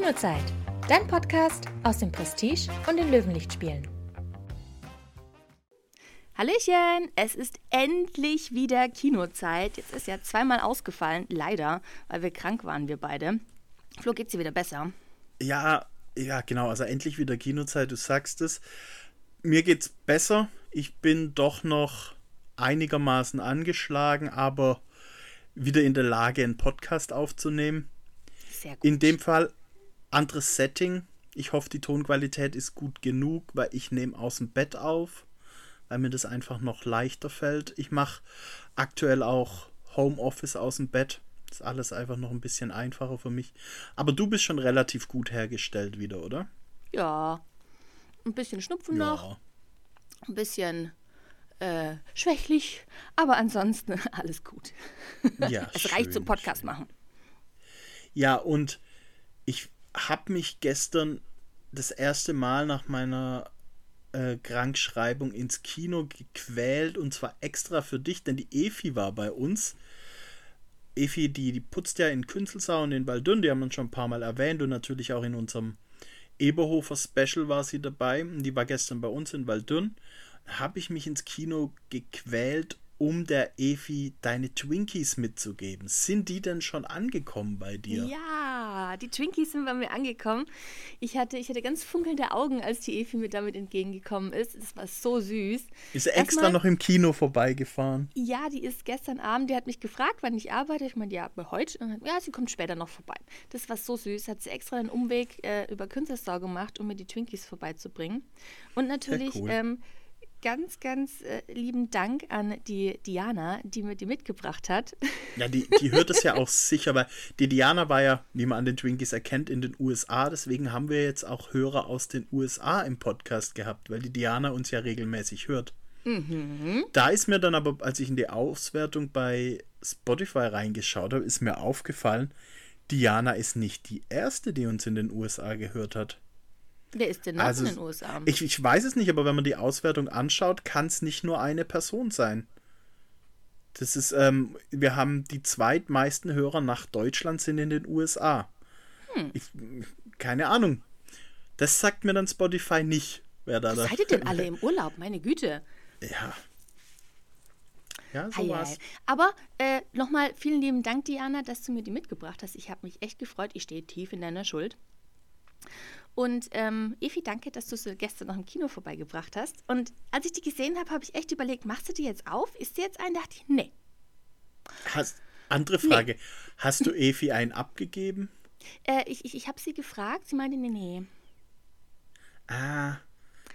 Kinozeit, dein Podcast aus dem Prestige und den Löwenlichtspielen. Hallöchen, es ist endlich wieder Kinozeit. Jetzt ist ja zweimal ausgefallen, leider, weil wir krank waren, wir beide. Flo, geht's dir wieder besser? Ja, ja, genau. Also endlich wieder Kinozeit, du sagst es. Mir geht's besser. Ich bin doch noch einigermaßen angeschlagen, aber wieder in der Lage, einen Podcast aufzunehmen. Sehr gut. In dem Fall anderes Setting. Ich hoffe, die Tonqualität ist gut genug, weil ich nehme aus dem Bett auf weil mir das einfach noch leichter fällt. Ich mache aktuell auch Homeoffice aus dem Bett. Das ist alles einfach noch ein bisschen einfacher für mich. Aber du bist schon relativ gut hergestellt wieder, oder? Ja. Ein bisschen Schnupfen Ja. noch, ein bisschen äh, schwächlich, aber ansonsten alles gut. Ja, es reicht schön, zum Podcast machen. Ja, und ich habe mich gestern das erste Mal nach meiner äh, Krankschreibung ins Kino gequält und zwar extra für dich, denn die Efi war bei uns. Efi, die, die putzt ja in Künzelsau und in Waldünn, die haben wir schon ein paar Mal erwähnt und natürlich auch in unserem Eberhofer Special war sie dabei. Die war gestern bei uns in Waldünn. Habe ich mich ins Kino gequält, um der Efi deine Twinkies mitzugeben. Sind die denn schon angekommen bei dir? Ja, die Twinkies sind bei mir angekommen. Ich hatte, ich hatte ganz funkelnde Augen, als die Efi mir damit entgegengekommen ist. Das war so süß. Ist er extra Erstmal- noch im Kino vorbeigefahren? Ja, die ist gestern Abend, die hat mich gefragt, wann ich arbeite. Ich meinte, ja, aber heute. Und ja, sie kommt später noch vorbei. Das war so süß. Hat sie extra einen Umweg äh, über Künstlersau gemacht, um mir die Twinkies vorbeizubringen. Und natürlich cool. ähm, ganz, ganz äh, lieben Dank an die Diana, die mir die mitgebracht hat. Ja, die, die hört es ja auch sicher, weil die Diana war ja, wie man an den Twinkies erkennt, in den USA. Deswegen haben wir jetzt auch Hörer aus den USA im Podcast gehabt, weil die Diana uns ja regelmäßig hört. Da ist mir dann aber, als ich in die Auswertung bei Spotify reingeschaut habe, ist mir aufgefallen, Diana ist nicht die erste, die uns in den USA gehört hat. Wer ist denn noch Also, in den USA? Ich, ich weiß es nicht, aber wenn man die Auswertung anschaut, kann es nicht nur eine Person sein. Das ist, ähm, wir haben die zweitmeisten Hörer nach Deutschland sind in den USA. Hm. Ich, keine Ahnung. Das sagt mir dann Spotify nicht, wer da Wo seid ihr denn alle im Urlaub? Meine Güte. Ja. Ja, so war's. Aber äh, nochmal vielen lieben Dank, Diana, dass du mir die mitgebracht hast. Ich habe mich echt gefreut. Ich stehe tief in deiner Schuld. Und ähm, Evi, danke, dass du sie gestern noch im Kino vorbeigebracht hast. Und als ich die gesehen habe, habe ich echt überlegt, machst du die jetzt auf? Ist die jetzt ein? Da dachte ich, nee. Hast, andere Frage. Hast du Efi einen abgegeben? Äh, ich ich, ich habe sie gefragt. Sie meinte, nee, nee. Ah.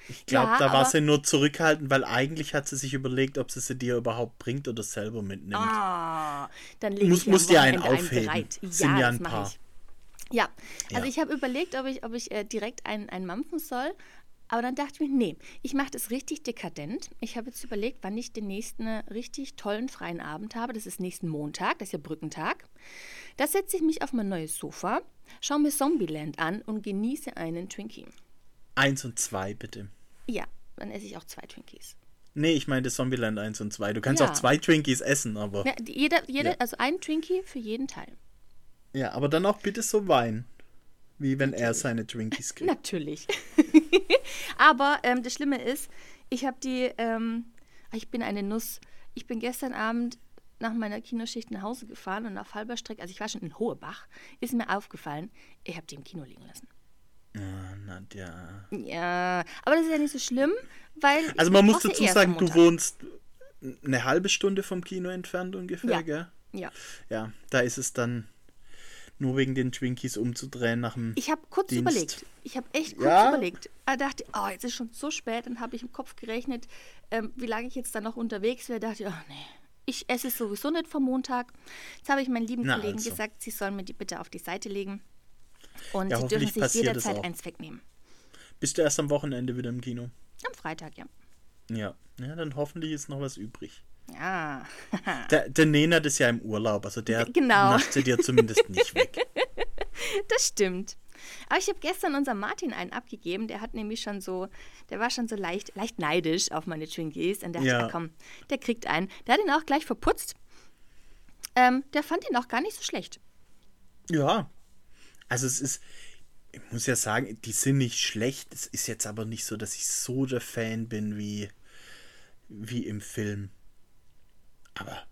Ich glaube, Ja, da war sie nur zurückhaltend, weil eigentlich hat sie sich überlegt, ob sie sie dir überhaupt bringt oder selber mitnimmt. Ah, dann lege Muss- ich am dir einen aufheben. Sind ja, ja das ein paar. ich. Ja, also Ja. ich habe überlegt, ob ich, ob ich äh, direkt einen, einen mampfen soll. Aber dann dachte ich mir, nee, ich mache das richtig dekadent. Ich habe jetzt überlegt, wann ich den nächsten richtig tollen freien Abend habe. Das ist nächsten Montag, das ist ja Brückentag. Da setze ich mich auf mein neues Sofa, schaue mir Zombieland an und genieße einen Twinkie. Eins und zwei, bitte. Ja, dann esse ich auch zwei Twinkies. Nee, ich meine Zombieland 1 und 2. Du kannst Ja. auch zwei Twinkies essen, aber. Ja, jeder, jeder, Ja. also ein Twinkie für jeden Teil. Ja, aber dann auch bitte so Wein. Wie wenn er seine Twinkies kriegt. Natürlich. Aber ähm, das Schlimme ist, ich habe die, ähm, ich bin eine Nuss. Ich bin gestern Abend nach meiner Kinoschicht nach Hause gefahren und auf halber Strecke, also ich war schon in Hohebach, ist mir aufgefallen, ich habe die im Kino liegen lassen. Ah, Nadja. Ja, aber das ist ja nicht so schlimm, weil. Also man muss dazu sagen, du wohnst eine halbe Stunde vom Kino entfernt ungefähr, Ja. gell? Ja. Ja, da ist es dann nur wegen den Twinkies umzudrehen nach dem. Ich habe kurz Dienst. überlegt. Ich habe echt kurz Ja? überlegt. Ich dachte, oh, jetzt ist schon so spät. Dann habe ich im Kopf gerechnet, ähm, wie lange ich jetzt dann noch unterwegs wäre. dachte ich, oh nee, ich esse es sowieso nicht vom Montag. Jetzt habe ich meinen lieben Na, Kollegen also. gesagt, sie sollen mir die bitte auf die Seite legen. Und Ja, sie dürfen sich jederzeit eins wegnehmen. Bist du erst am Wochenende wieder im Kino? Am Freitag, ja. Ja. Ja, dann hoffentlich ist noch was übrig. Ja. Der, der Nenad ist ja im Urlaub, also der Genau. sie dir zumindest nicht weg. Das stimmt. Aber ich habe gestern unserem Martin einen abgegeben, der hat nämlich schon so, der war schon so leicht, leicht neidisch auf meine Twinkies und dachte, Ja. ah, komm, der kriegt einen. Der hat ihn auch gleich verputzt. Ähm, der fand ihn auch gar nicht so schlecht. Ja. Also es ist, ich muss ja sagen, die sind nicht schlecht. Es ist jetzt aber nicht so, dass ich so der Fan bin wie, wie im Film. Aber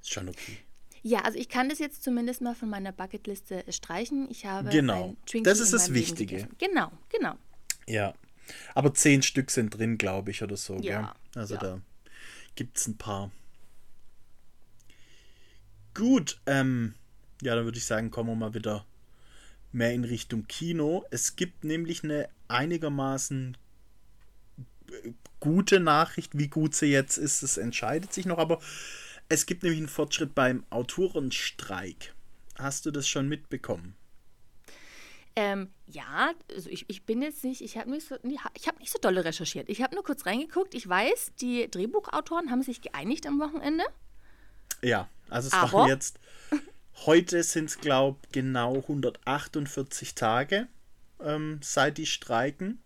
ist schon okay. Ja, also ich kann das jetzt zumindest mal von meiner Bucketliste streichen. Ich habe Genau. Das ist das Wichtige. Genau, genau. Ja. Aber zehn Stück sind drin, glaube ich, oder so. Ja, Gell? Also ja. da gibt es ein paar. Gut, ähm, ja, dann würde ich sagen, kommen wir mal wieder mehr in Richtung Kino. Es gibt nämlich eine einigermaßen äh, gute Nachricht. Wie gut sie jetzt ist, das entscheidet sich noch, aber es gibt nämlich einen Fortschritt beim Autorenstreik. Hast du das schon mitbekommen? Ähm, ja, also ich, ich bin jetzt nicht, ich habe nicht, so, ich hab nicht so dolle recherchiert. Ich habe nur kurz reingeguckt. Ich weiß, die Drehbuchautoren haben sich geeinigt am Wochenende. Ja, also es Aber- waren jetzt, heute sind es, glaube ich, genau 148 Tage, ähm, seit die streiken.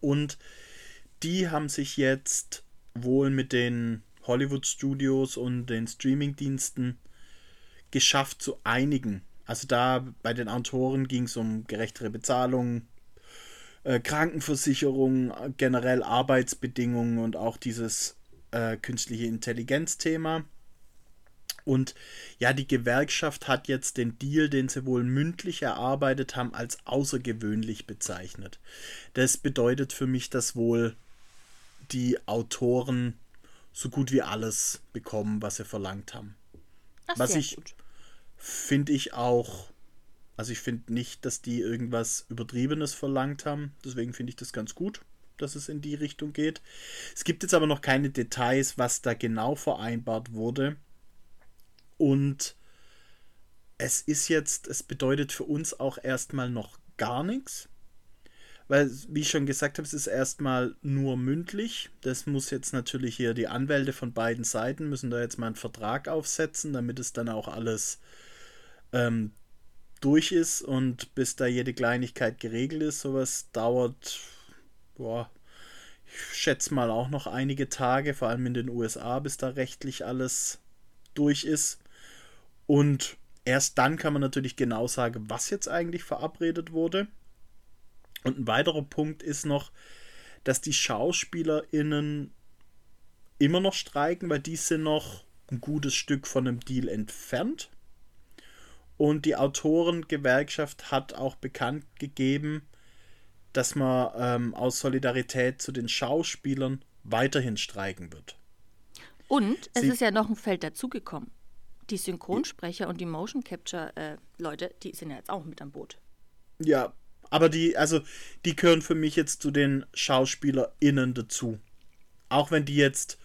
Und die haben sich jetzt wohl mit den Hollywood-Studios und den Streaming-Diensten geschafft zu einigen. Also da bei den Autoren ging es um gerechtere Bezahlung, äh, Krankenversicherung, generell Arbeitsbedingungen und auch dieses äh, künstliche Intelligenz-Thema. Und ja, die Gewerkschaft hat jetzt den Deal, den sie wohl mündlich erarbeitet haben, als außergewöhnlich bezeichnet. Das bedeutet für mich, dass wohl die Autoren so gut wie alles bekommen, was sie verlangt haben. Ach, Was ich-. Finde ich auch. Also ich finde nicht, dass die irgendwas Übertriebenes verlangt haben. Deswegen finde ich das ganz gut, dass es in die Richtung geht. Es gibt jetzt aber noch keine Details, was da genau vereinbart wurde. Und es ist jetzt, es bedeutet für uns auch erstmal noch gar nichts. Weil, wie ich schon gesagt habe, es ist erstmal nur mündlich. Das muss jetzt natürlich hier die Anwälte von beiden Seiten müssen da jetzt mal einen Vertrag aufsetzen, damit es dann auch alles ähm, durch ist und bis da jede Kleinigkeit geregelt ist. Sowas dauert, boah, ich schätze mal auch noch einige Tage, vor allem in den USA, bis da rechtlich alles durch ist. Und erst dann kann man natürlich genau sagen, was jetzt eigentlich verabredet wurde. Und ein weiterer Punkt ist noch, dass die SchauspielerInnen immer noch streiken, weil die sind noch ein gutes Stück von einem Deal entfernt. Und die Autorengewerkschaft hat auch bekannt gegeben, dass man ähm, aus Solidarität zu den Schauspielern weiterhin streiken wird. Und es Sie- ist ja noch ein Feld dazugekommen. Die Synchronsprecher und die Motion Capture äh, Leute, die sind ja jetzt auch mit am Boot. Ja, aber die, also, die gehören für mich jetzt zu den SchauspielerInnen dazu. Auch wenn die jetzt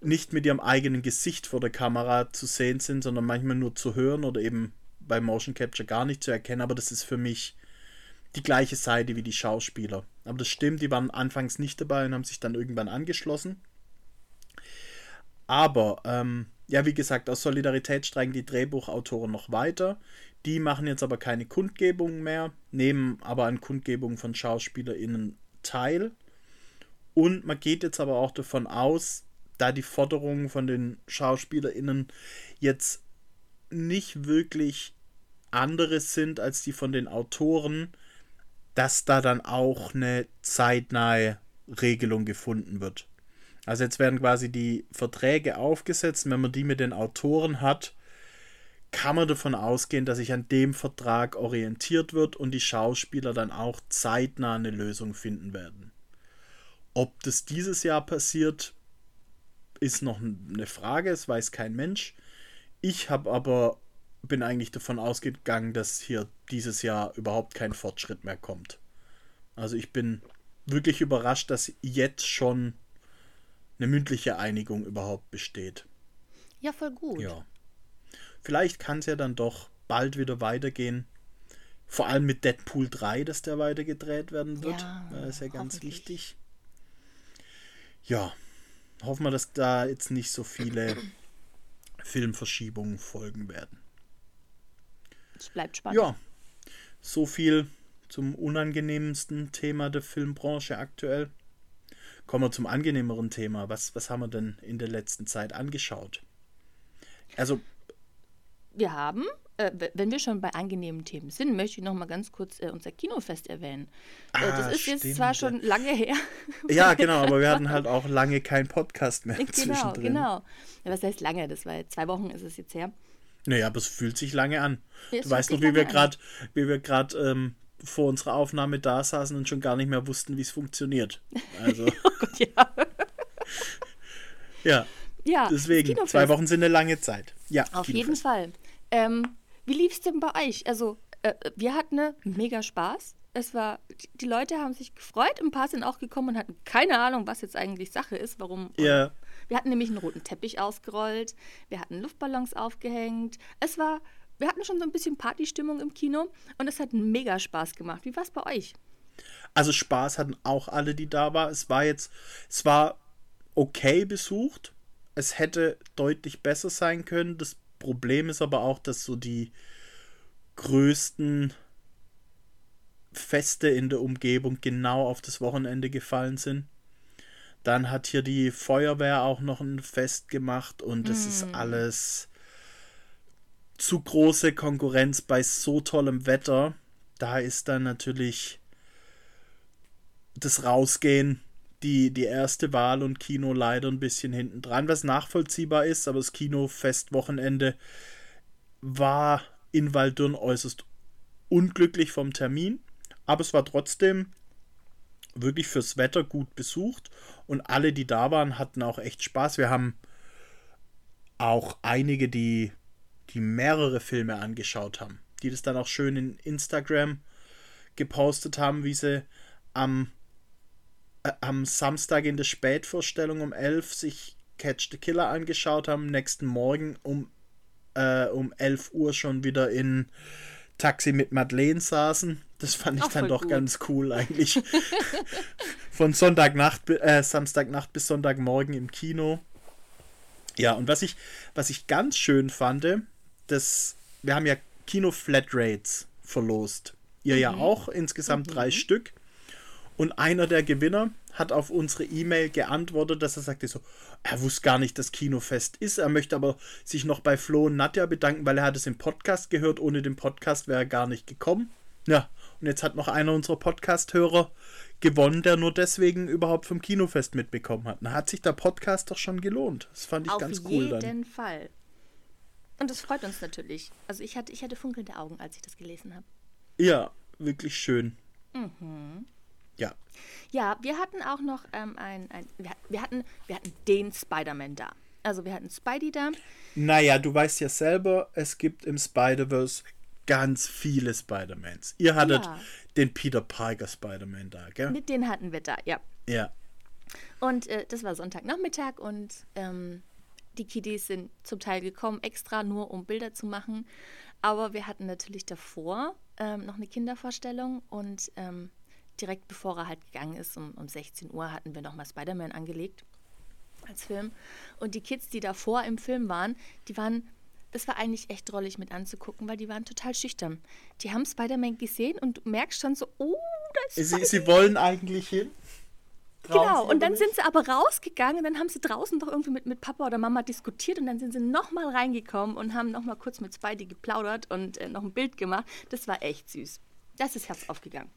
nicht mit ihrem eigenen Gesicht vor der Kamera zu sehen sind, sondern manchmal nur zu hören oder eben bei Motion Capture gar nicht zu erkennen, aber das ist für mich die gleiche Seite wie die Schauspieler. Aber das stimmt, die waren anfangs nicht dabei und haben sich dann irgendwann angeschlossen. Aber, ähm, ja, wie gesagt, aus Solidarität streiken die Drehbuchautoren noch weiter. Die machen jetzt aber keine Kundgebungen mehr, nehmen aber an Kundgebungen von SchauspielerInnen teil. Und man geht jetzt aber auch davon aus, da die Forderungen von den SchauspielerInnen jetzt nicht wirklich andere sind als die von den Autoren, dass da dann auch eine zeitnahe Regelung gefunden wird. Also jetzt werden quasi die Verträge aufgesetzt. Wenn man die mit den Autoren hat, kann man davon ausgehen, dass sich an dem Vertrag orientiert wird und die Schauspieler dann auch zeitnah eine Lösung finden werden. Ob das dieses Jahr passiert, ist noch eine Frage, es weiß kein Mensch. Ich habe aber bin eigentlich davon ausgegangen, dass hier dieses Jahr überhaupt kein Fortschritt mehr kommt. Also ich bin wirklich überrascht, dass jetzt schon eine mündliche Einigung überhaupt besteht. Ja, voll gut. Ja. Vielleicht kann es ja dann doch bald wieder weitergehen. Vor allem mit Deadpool 3, dass der weiter gedreht werden wird. Ja, das ist ja ganz wichtig. Ja, hoffen wir, dass da jetzt nicht so viele Filmverschiebungen folgen werden. Es bleibt spannend. Ja, so viel zum unangenehmsten Thema der Filmbranche aktuell. Kommen wir zum angenehmeren Thema. Was, was haben wir denn in der letzten Zeit angeschaut? Also, Wir haben äh, wenn wir schon bei angenehmen Themen sind, möchte ich noch mal ganz kurz äh, unser Kinofest erwähnen. Äh, Ah, das ist jetzt stimmt. zwar schon lange her. Ja, genau, aber wir hatten halt auch lange keinen Podcast mehr genau, zwischendrin. genau. Ja, was heißt lange? Das war jetzt zwei Wochen ist es jetzt her. Naja, aber es fühlt sich lange an. Ja, du weißt noch, wie wir gerade, wie wir gerade ähm, vor unserer Aufnahme da saßen und schon gar nicht mehr wussten, wie es funktioniert. Also, Oh Gott, ja. ja, Ja, deswegen, Kinofest. zwei Wochen sind eine lange Zeit. Ja, Auf Kinofest. jeden Fall. Ähm, wie lief es denn bei euch? Also, äh, wir hatten ne, mega Spaß. Es war, die Leute haben sich gefreut, ein paar sind auch gekommen und hatten keine Ahnung, was jetzt eigentlich Sache ist, warum. Ja. Wir hatten nämlich einen roten Teppich ausgerollt, wir hatten Luftballons aufgehängt. Es war, wir hatten schon so ein bisschen Partystimmung im Kino und es hat mega Spaß gemacht. Wie war es bei euch? Also Spaß hatten auch alle, die da waren. Es war jetzt, es war okay besucht. Es hätte deutlich besser sein können. Das Problem ist aber auch, dass so die größten Feste in der Umgebung genau auf das Wochenende gefallen sind. Dann hat hier die Feuerwehr auch noch ein Fest gemacht und es ist alles zu große Konkurrenz bei so tollem Wetter. Da ist dann natürlich das Rausgehen die, die erste Wahl und Kino leider ein bisschen hinten dran, was nachvollziehbar ist, aber das Kinofestwochenende war in Waldürn äußerst unglücklich vom Termin, aber es war trotzdem wirklich fürs Wetter gut besucht und alle, die da waren, hatten auch echt Spaß. Wir haben auch einige, die, die mehrere Filme angeschaut haben, die das dann auch schön in Instagram gepostet haben, wie sie am, äh, am Samstag in der Spätvorstellung um 11 sich Catch the Killer angeschaut haben, nächsten Morgen um, äh, um 11 Uhr schon wieder in Taxi mit Madeleine saßen. Das fand ich Auch dann doch gut. ganz cool eigentlich. Von Sonntagnacht, äh, Samstagnacht bis Sonntagmorgen im Kino. Ja, und was ich, was ich ganz schön fand, das, wir haben ja Kino-Flatrates verlost. Ihr ja auch, insgesamt drei Stück. Und einer der Gewinner hat auf unsere E-Mail geantwortet, dass er sagte so, er wusste gar nicht, dass Kinofest ist. Er möchte aber sich noch bei Flo und Nadja bedanken, weil er hat es im Podcast gehört. Ohne den Podcast wäre er gar nicht gekommen. Ja, und jetzt hat noch einer unserer Podcast-Hörer gewonnen, der nur deswegen überhaupt vom Kinofest mitbekommen hat. Da hat sich der Podcast doch schon gelohnt. Das fand ich Auf ganz cool jeden dann. Fall. Und das freut uns natürlich. Also ich hatte, ich hatte funkelnde Augen, als ich das gelesen habe. Ja, wirklich schön. Mhm. Ja. Wir hatten auch noch ähm, ein, ein wir, wir hatten, wir hatten den Spider-Man da. Also wir hatten Spidey da. Naja, du weißt ja selber, es gibt im Spider-Verse ganz viele Spider-Mans. Ihr hattet Ja. den Peter Parker Spider-Man da, gell? Mit den hatten wir da, ja. Ja. Und äh, das war Sonntagnachmittag und ähm, die Kiddies sind zum Teil gekommen, extra nur um Bilder zu machen. Aber wir hatten natürlich davor ähm, noch eine Kindervorstellung und ähm, direkt bevor er halt gegangen ist, um, um 16 Uhr, hatten wir nochmal Spider-Man angelegt als Film. Und die Kids, die davor im Film waren, die waren, das war eigentlich echt drollig mit anzugucken, weil die waren total schüchtern. Die haben Spider-Man gesehen und du merkst schon so, oh, da ist Sie, sie wollen eigentlich hin. Trauen Genau, und dann aber sind sie aber rausgegangen und dann haben sie draußen doch irgendwie mit, mit Papa oder Mama diskutiert und dann sind sie nochmal reingekommen und haben nochmal kurz mit Spidey geplaudert und äh, noch ein Bild gemacht. Das war echt süß. Das ist Herz aufgegangen.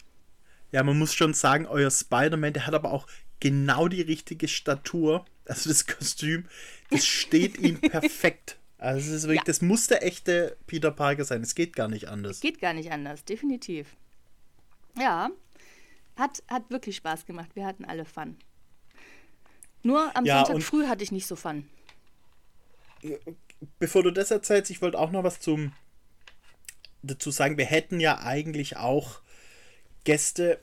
Ja, man muss schon sagen, euer Spider-Man, der hat aber auch genau die richtige Statur. Also das Kostüm, das steht ihm perfekt. Also es ist wirklich, Ja. das muss der echte Peter Parker sein. Es geht gar nicht anders. Geht gar nicht anders, definitiv. Ja, hat, hat wirklich Spaß gemacht. Wir hatten alle Fun. Nur am Ja, Sonntag früh hatte ich nicht so Fun. Bevor du das erzählst, ich wollte auch noch was zum dazu sagen. Wir hätten ja eigentlich auch Gäste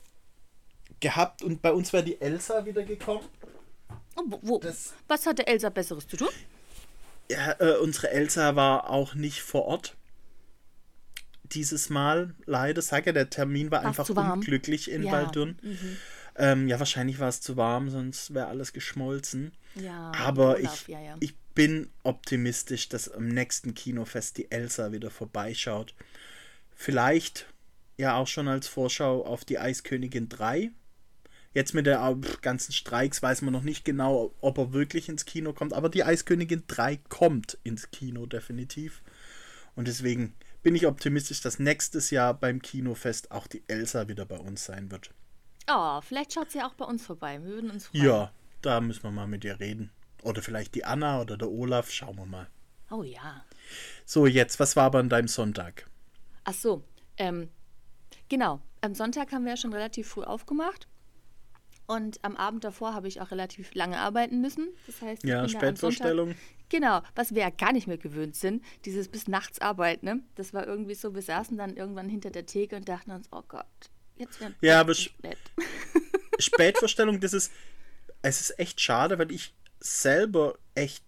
gehabt und bei uns wäre die Elsa wieder gekommen. Oh, wo, Das- was hatte Elsa Besseres zu tun? Ja, äh, unsere Elsa war auch nicht vor Ort. Dieses Mal, leider, sag ja, der Termin war War's einfach unglücklich in Ja, Waldürn. Ähm, ja, wahrscheinlich war es zu warm, sonst wäre alles geschmolzen. Ja, Aber Olaf, ich, ja, ja. ich bin optimistisch, dass am nächsten Kinofest die Elsa wieder vorbeischaut. Vielleicht ja auch schon als Vorschau auf die Eiskönigin 3. Jetzt mit der ganzen Streiks weiß man noch nicht genau, ob er wirklich ins Kino kommt, aber die Eiskönigin 3 kommt ins Kino definitiv. Und deswegen bin ich optimistisch, dass nächstes Jahr beim Kinofest auch die Elsa wieder bei uns sein wird. Oh, vielleicht schaut sie auch bei uns vorbei. Wir würden uns freuen. Ja, da müssen wir mal mit ihr reden. Oder vielleicht die Anna oder der Olaf, schauen wir mal. Oh ja. So, jetzt, was war aber an deinem Sonntag? Ach so, ähm, genau. Am Sonntag haben wir ja schon relativ früh aufgemacht. Und am Abend davor habe ich auch relativ lange arbeiten müssen. Das heißt, ja, Spätvorstellung. Genau, was wir ja gar nicht mehr gewöhnt sind, dieses bis nachts arbeiten, ne? Das war irgendwie so, wir saßen dann irgendwann hinter der Theke und dachten uns, oh Gott, jetzt werden Ja, aber Spätvorstellung, das ist, es ist echt schade, weil ich selber echt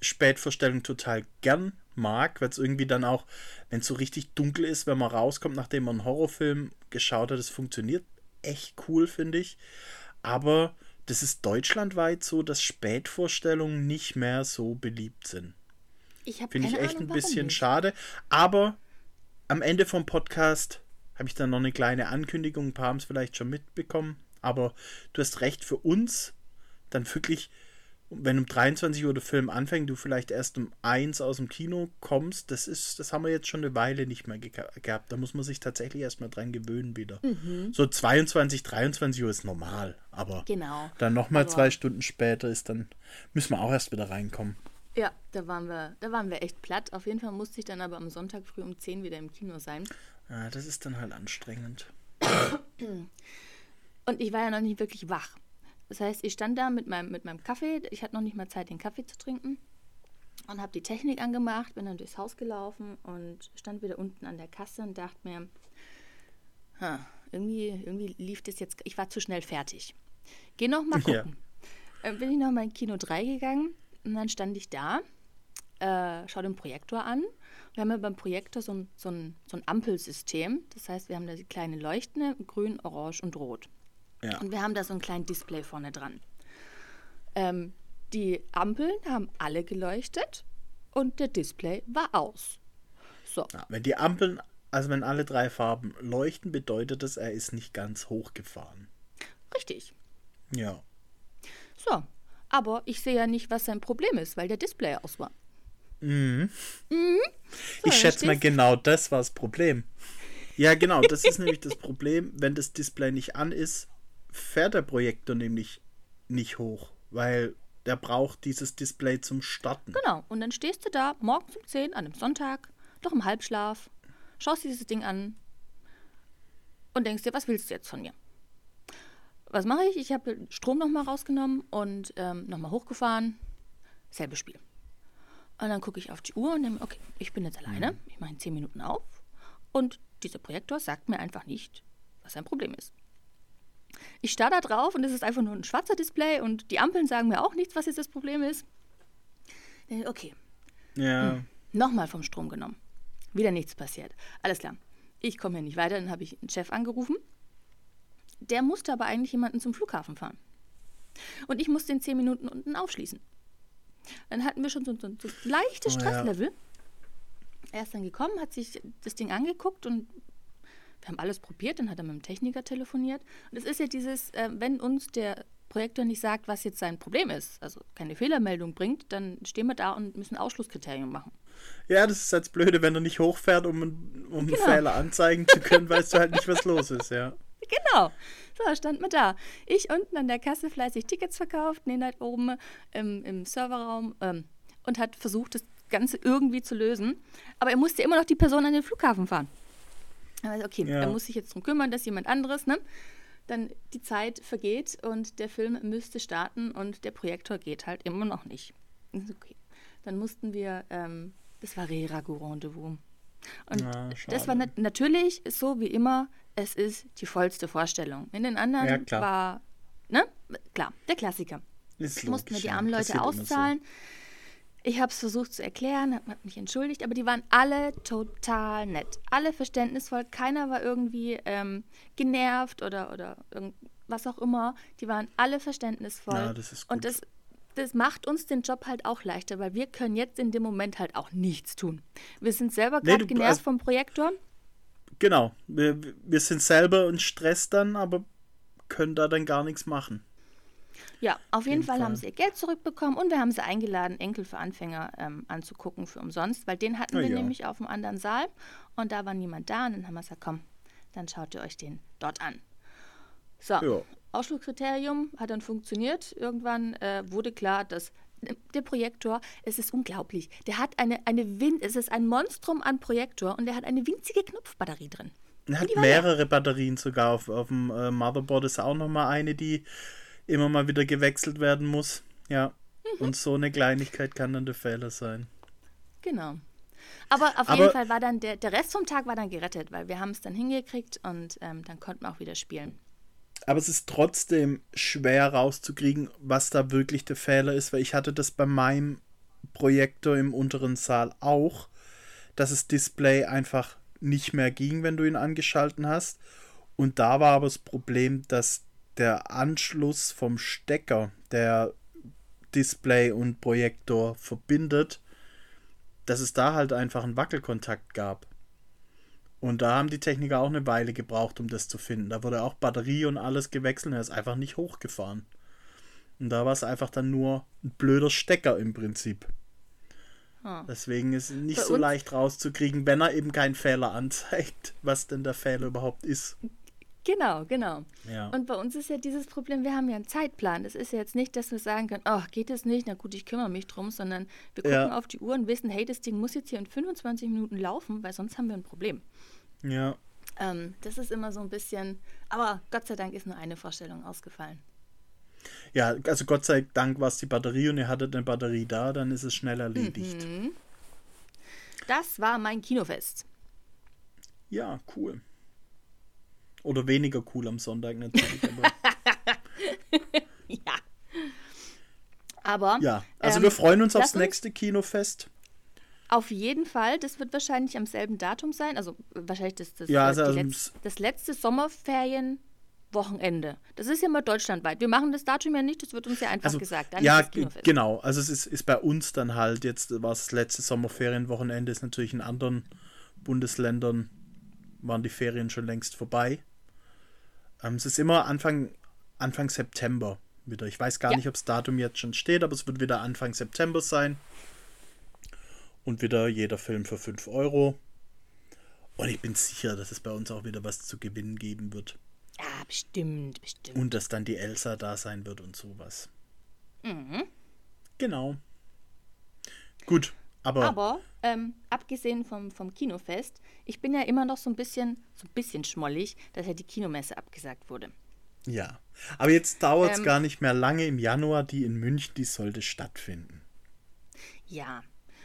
Spätvorstellung total gern mag, weil es irgendwie dann auch, wenn es so richtig dunkel ist, wenn man rauskommt, nachdem man einen Horrorfilm geschaut hat, das funktioniert echt cool, finde ich. Aber das ist deutschlandweit so, dass Spätvorstellungen nicht mehr so beliebt sind. Finde ich echt Ahnung, ein bisschen nicht. schade. Aber am Ende vom Podcast habe ich dann noch eine kleine Ankündigung. Ein paar haben es vielleicht schon mitbekommen. Aber du hast recht, für uns dann wirklich wenn um 23 Uhr der Film anfängt, du vielleicht erst um 1 aus dem Kino kommst, das ist, das haben wir jetzt schon eine Weile nicht mehr ge gehabt. Da muss man sich tatsächlich erstmal dran gewöhnen wieder. Mhm. So 22, 23 Uhr ist normal, aber genau. dann nochmal zwei Stunden später ist dann, müssen wir auch erst wieder reinkommen. Ja, da waren wir, da waren wir echt platt. Auf jeden Fall musste ich dann aber am Sonntag früh um 10 wieder im Kino sein. Ja, das ist dann halt anstrengend. Und ich war ja noch nicht wirklich wach. Das heißt, ich stand da mit meinem, mit meinem Kaffee. Ich hatte noch nicht mal Zeit, den Kaffee zu trinken. Und habe die Technik angemacht, bin dann durchs Haus gelaufen und stand wieder unten an der Kasse und dachte mir, ha, irgendwie, irgendwie lief das jetzt, ich war zu schnell fertig. Geh noch mal gucken. Ja. Bin ich noch mal in Kino 3 gegangen und dann stand ich da, äh, schau den Projektor an. Wir haben ja beim Projektor so ein, so, ein, so ein Ampelsystem. Das heißt, wir haben da die kleinen Leuchten, grün, orange und rot. Ja. Und wir haben da so ein kleines Display vorne dran. Ähm, die Ampeln haben alle geleuchtet und der Display war aus. So. Ja, wenn die Ampeln, also wenn alle drei Farben leuchten, bedeutet das, er ist nicht ganz hochgefahren. Richtig. Ja. So. Aber ich sehe ja nicht, was sein Problem ist, weil der Display aus war. Mhm. Mhm. So, ich schätze mal, genau das war das Problem. Ja, genau, das ist nämlich das Problem, wenn das Display nicht an ist, fährt der Projektor nämlich nicht hoch, weil der braucht dieses Display zum Starten. Genau, und dann stehst du da morgens um 10 an einem Sonntag, doch im Halbschlaf, schaust dir dieses Ding an und denkst dir, was willst du jetzt von mir? Was mache ich? Ich habe Strom nochmal rausgenommen und ähm, nochmal hochgefahren. Selbe Spiel. Und dann gucke ich auf die Uhr und denke, okay, ich bin jetzt alleine, ich mache in 10 Minuten auf und dieser Projektor sagt mir einfach nicht, was sein Problem ist. Ich starre da drauf und es ist einfach nur ein schwarzer Display und die Ampeln sagen mir auch nichts, was jetzt das Problem ist. Okay. Ja. Hm. Nochmal vom Strom genommen. Wieder nichts passiert. Alles klar. Ich komme hier nicht weiter. Dann habe ich einen Chef angerufen. Der musste aber eigentlich jemanden zum Flughafen fahren. Und ich musste in zehn Minuten unten aufschließen. Dann hatten wir schon so, so ein leichtes Stresslevel. Oh, ja. Er ist dann gekommen, hat sich das Ding angeguckt und wir haben alles probiert, dann hat er mit dem Techniker telefoniert. Und es ist ja dieses, äh, wenn uns der Projektor nicht sagt, was jetzt sein Problem ist, also keine Fehlermeldung bringt, dann stehen wir da und müssen Ausschlusskriterien machen. Ja, das ist jetzt blöde, wenn er nicht hochfährt, um, um genau. einen Fehler anzeigen zu können, weißt du halt nicht, was los ist, ja. Genau. So, stand mir da. Ich unten an der Kasse fleißig Tickets verkauft, Nena halt oben im, im Serverraum ähm, und hat versucht, das Ganze irgendwie zu lösen. Aber er musste immer noch die Person an den Flughafen fahren. Also okay, ja. er muss sich jetzt darum kümmern, dass jemand anderes, ne? Dann die Zeit vergeht und der Film müsste starten und der Projektor geht halt immer noch nicht. Okay. Dann mussten wir, ähm, das war Re-Ragu Rendezvous. Und ja, das war nat natürlich so wie immer, es ist die vollste Vorstellung. In den anderen ja, war, ne? Klar, der Klassiker. Ist mussten wir die armen Leute auszahlen. So. Ich habe es versucht zu erklären, habe mich entschuldigt, aber die waren alle total nett. Alle verständnisvoll. Keiner war irgendwie ähm, genervt oder, oder was auch immer. Die waren alle verständnisvoll. Ja, das ist gut. Und das, das macht uns den Job halt auch leichter, weil wir können jetzt in dem Moment halt auch nichts tun. Wir sind selber gerade nee, genervt also, vom Projektor. Genau. Wir, wir sind selber in Stress dann, aber können da dann gar nichts machen. Ja, auf jeden, jeden Fall, Fall, haben sie ihr Geld zurückbekommen und wir haben sie eingeladen, Enkel für Anfänger ähm, anzugucken für umsonst, weil den hatten wir ja. nämlich auf dem anderen Saal und da war niemand da und dann haben wir gesagt, komm, dann schaut ihr euch den dort an. So, ja. Ausschlusskriterium hat dann funktioniert. Irgendwann äh, wurde klar, dass der Projektor, es ist unglaublich. Der hat eine, eine Win es ist ein Monstrum an Projektor und der hat eine winzige Knopfbatterie drin. Er hat mehrere ja. Batterien sogar. Auf, auf dem äh, Motherboard ist auch nochmal eine, die immer mal wieder gewechselt werden muss. Ja. Mhm. Und so eine Kleinigkeit kann dann der Fehler sein. Genau. Aber auf Aber, jeden Fall war dann der, der Rest vom Tag war dann gerettet, weil wir haben es dann hingekriegt und ähm, dann konnten wir auch wieder spielen. Aber es ist trotzdem schwer rauszukriegen, was da wirklich der Fehler ist, weil ich hatte das bei meinem Projektor im unteren Saal auch, dass das Display einfach nicht mehr ging, wenn du ihn angeschalten hast. Und da war aber das Problem, dass der Anschluss vom Stecker, der Display und Projektor verbindet, dass es da halt einfach einen Wackelkontakt gab. Und da haben die Techniker auch eine Weile gebraucht, um das zu finden. Da wurde auch Batterie und alles gewechselt und er ist einfach nicht hochgefahren. Und da war es einfach dann nur ein blöder Stecker im Prinzip. Hm. Deswegen ist es nicht Bei so leicht rauszukriegen, wenn er eben keinen Fehler anzeigt, was denn der Fehler überhaupt ist. Genau, genau. Ja. Und bei uns ist ja dieses Problem, wir haben ja einen Zeitplan. Es ist ja jetzt nicht, dass wir sagen können, ach, geht es nicht, na gut, ich kümmere mich drum, sondern wir gucken ja. auf die Uhr und wissen, hey, das Ding muss jetzt hier in 25 Minuten laufen, weil sonst haben wir ein Problem. Ja. Ähm, das ist immer so ein bisschen, aber Gott sei Dank ist nur eine Vorstellung ausgefallen. Ja, also Gott sei Dank war es die Batterie und ihr hattet eine Batterie da, dann ist es schnell erledigt. Mhm. Das war mein Kinofest. Ja, cool. Oder weniger cool am Sonntag natürlich. Aber ja. Aber. Ja, also ähm, wir freuen uns aufs nächste Kinofest. Auf jeden Fall. Das wird wahrscheinlich am selben Datum sein. Also wahrscheinlich das, das, ja, also, Letz-, das letzte Sommerferienwochenende. Das ist ja mal deutschlandweit. Wir machen das Datum ja nicht, das wird uns ja einfach also, gesagt. Dann ja, genau. Also es ist, ist bei uns dann halt, jetzt war es das letzte Sommerferienwochenende, ist natürlich in anderen Bundesländern waren die Ferien schon längst vorbei. Ähm, es ist immer Anfang, Anfang September wieder. Ich weiß gar ja. nicht, ob das Datum jetzt schon steht, aber es wird wieder Anfang September sein. Und wieder jeder Film für 5 Euro. Und ich bin sicher, dass es bei uns auch wieder was zu gewinnen geben wird. Ja, bestimmt, bestimmt. Und dass dann die Elsa da sein wird und sowas. Mhm. Genau. Gut, aber. Aber, ähm, abgesehen vom, vom Kinofest, ich bin ja immer noch so ein bisschen, so ein bisschen schmollig, dass ja die Kinomesse abgesagt wurde. Ja. Aber jetzt dauert es ähm, gar nicht mehr lange. Im Januar, die in München, die sollte stattfinden. Ja,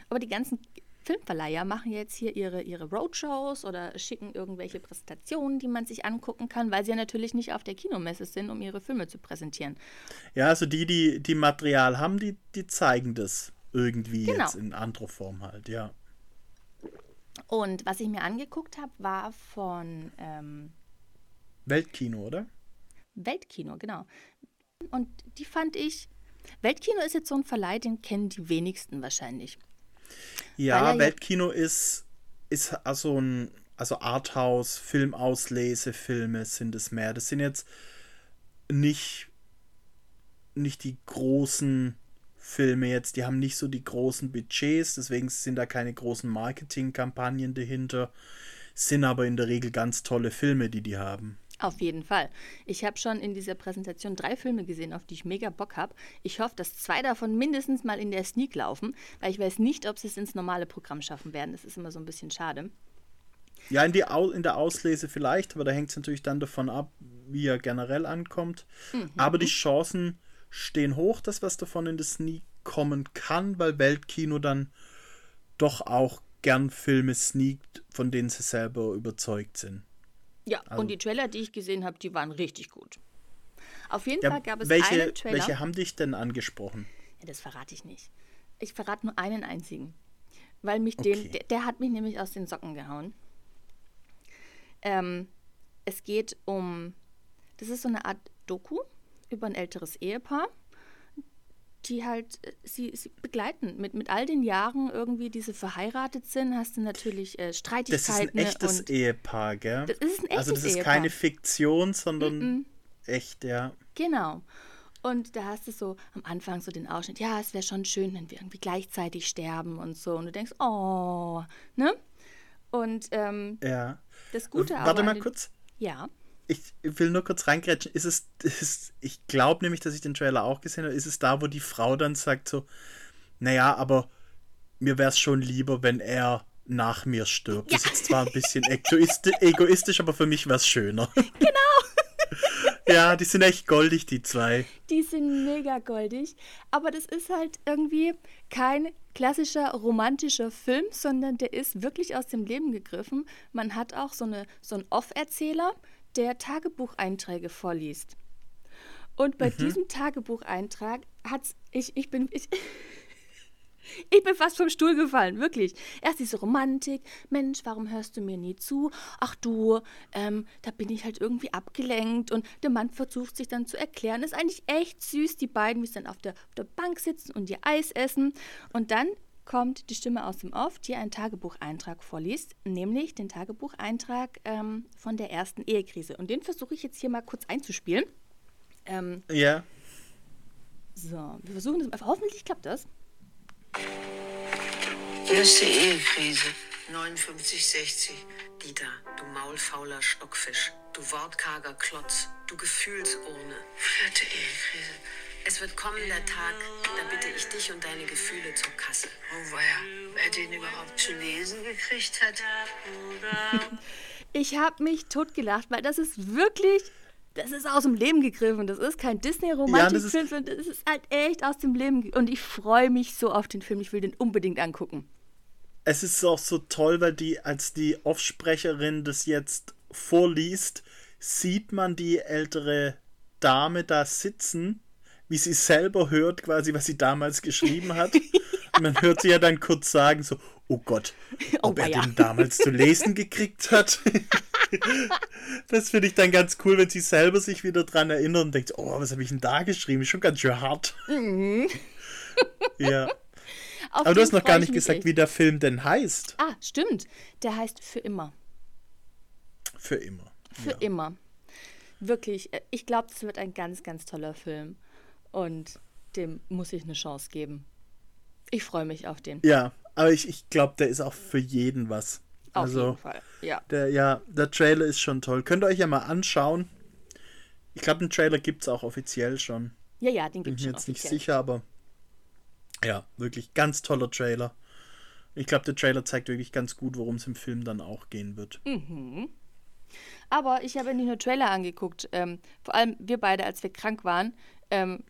aber die ganzen Filmverleiher machen jetzt hier ihre, ihre Roadshows oder schicken irgendwelche Präsentationen, die man sich angucken kann, weil sie ja natürlich nicht auf der Kinomesse sind, um ihre Filme zu präsentieren. Ja, also die, die, die Material haben, die, die zeigen das irgendwie genau. jetzt in anderer Form halt, ja. Und was ich mir angeguckt habe, war von ähm, Weltkino, oder? Weltkino, genau. Und die fand ich. Weltkino ist jetzt so ein Verleih, den kennen die wenigsten wahrscheinlich. Ja, Weltkino ist, ist also ein also Arthouse, Filmauslesefilme sind es mehr. Das sind jetzt nicht, nicht die großen Filme jetzt, die haben nicht so die großen Budgets, deswegen sind da keine großen Marketingkampagnen dahinter, sind aber in der Regel ganz tolle Filme, die die haben. Auf jeden Fall. Ich habe schon in dieser Präsentation drei Filme gesehen, auf die ich mega Bock habe. Ich hoffe, dass zwei davon mindestens mal in der Sneak laufen, weil ich weiß nicht, ob sie es ins normale Programm schaffen werden. Das ist immer so ein bisschen schade. Ja, in, die Au in der Auslese vielleicht, aber da hängt es natürlich dann davon ab, wie er generell ankommt. Mhm. Aber die Chancen stehen hoch, dass was davon in der Sneak kommen kann, weil Weltkino dann doch auch gern Filme sneakt, von denen sie selber überzeugt sind. Ja, also, und die Trailer, die ich gesehen habe, die waren richtig gut. Auf jeden ja, Fall gab es welche, einen Trailer. Welche haben dich denn angesprochen? Ja, das verrate ich nicht. Ich verrate nur einen einzigen. Weil mich okay. den, der, der, hat mich nämlich aus den Socken gehauen. Ähm, es geht um, das ist so eine Art Doku über ein älteres Ehepaar, die halt äh, sie, sie begleiten. Mit, mit all den Jahren irgendwie, die sie verheiratet sind, hast du natürlich äh, Streitigkeiten. Das ist ein echtes Ehepaar, gell? Das ist ein echtes Also das ist Ehepaar. keine Fiktion, sondern mm -mm. echt, ja. Genau. Und da hast du so am Anfang so den Ausschnitt, ja, es wäre schon schön, wenn wir irgendwie gleichzeitig sterben und so. Und du denkst, oh, ne? Und ähm, Ja. das Gute Warte aber mal kurz. Ja. Ich will nur kurz reingrätschen. Ist es, ist, ich glaube nämlich, dass ich den Trailer auch gesehen habe. Ist es da, wo die Frau dann sagt so, naja, aber mir wäre es schon lieber, wenn er nach mir stirbt. Das ist zwar ein bisschen egoisti egoistisch, aber für mich wäre es schöner. Genau. ja, die sind echt goldig, die zwei. Die sind mega goldig. Aber das ist halt irgendwie kein klassischer romantischer Film, sondern der ist wirklich aus dem Leben gegriffen. Man hat auch so, eine, so einen Off-Erzähler, der Tagebucheinträge vorliest. Und bei diesem Tagebucheintrag hat's, ich, ich bin, ich, ich bin fast vom Stuhl gefallen, wirklich. Erst diese Romantik, Mensch, warum hörst du mir nie zu? Ach du, ähm, da bin ich halt irgendwie abgelenkt und der Mann versucht sich dann zu erklären. Ist eigentlich echt süß, die beiden, wie sie dann auf der, auf der Bank sitzen und ihr Eis essen. Und dann kommt die Stimme aus dem Off, die einen Tagebucheintrag vorliest, nämlich den Tagebucheintrag ähm, von der ersten Ehekrise. Und den versuche ich jetzt hier mal kurz einzuspielen. Ähm, Ja. so, wir versuchen das. Hoffentlich klappt das. Erste Ehekrise. 5960. Dieter, du maulfauler Stockfisch. Du wortkarger Klotz. Du Gefühlsurne. Vierte Ehekrise. Es wird kommen der Tag, da bitte ich dich und deine Gefühle zur Kasse. Oh weia, wer den überhaupt zu lesen gekriegt hat. Ich habe mich totgelacht, weil das ist wirklich, das ist aus dem Leben gegriffen. Das ist kein Ja, Disney-Romantikfilm, das sondern das ist halt echt aus dem Leben. Und ich freue mich so auf den Film. Ich will den unbedingt angucken. Es ist auch so toll, weil die, als die Offsprecherin das jetzt vorliest, sieht man die ältere Dame da sitzen, wie sie selber hört, quasi, was sie damals geschrieben hat. Und man hört sie ja dann kurz sagen, so, oh Gott, Oh, ob er weia. den damals zu lesen gekriegt hat. das finde ich dann ganz cool, wenn sie selber sich wieder dran erinnert und denkt, oh, was habe ich denn da geschrieben? Ist schon ganz schön hart. ja. Auf Aber du hast noch gar ich nicht gesagt, echt. wie der Film denn heißt. Ah, stimmt. Der heißt Für immer. Für immer. Für immer. Wirklich. äh, Ich glaube, das wird ein ganz, ganz toller Film. Und dem muss ich eine Chance geben. Ich freue mich auf den. Ja, aber ich, ich glaube, der ist auch für jeden was. Auf also, jeden Fall. Ja. Der, ja, der Trailer ist schon toll. Könnt ihr euch ja mal anschauen. Ich glaube, den Trailer gibt es auch offiziell schon. Ja, ja, den Bin gibt es schon jetzt nicht offiziell. sicher, aber ja, wirklich ganz toller Trailer. Ich glaube, der Trailer zeigt wirklich ganz gut, worum es im Film dann auch gehen wird. Hm. Aber ich habe nicht nur Trailer angeguckt. Ähm, vor allem wir beide, als wir krank waren. Ähm,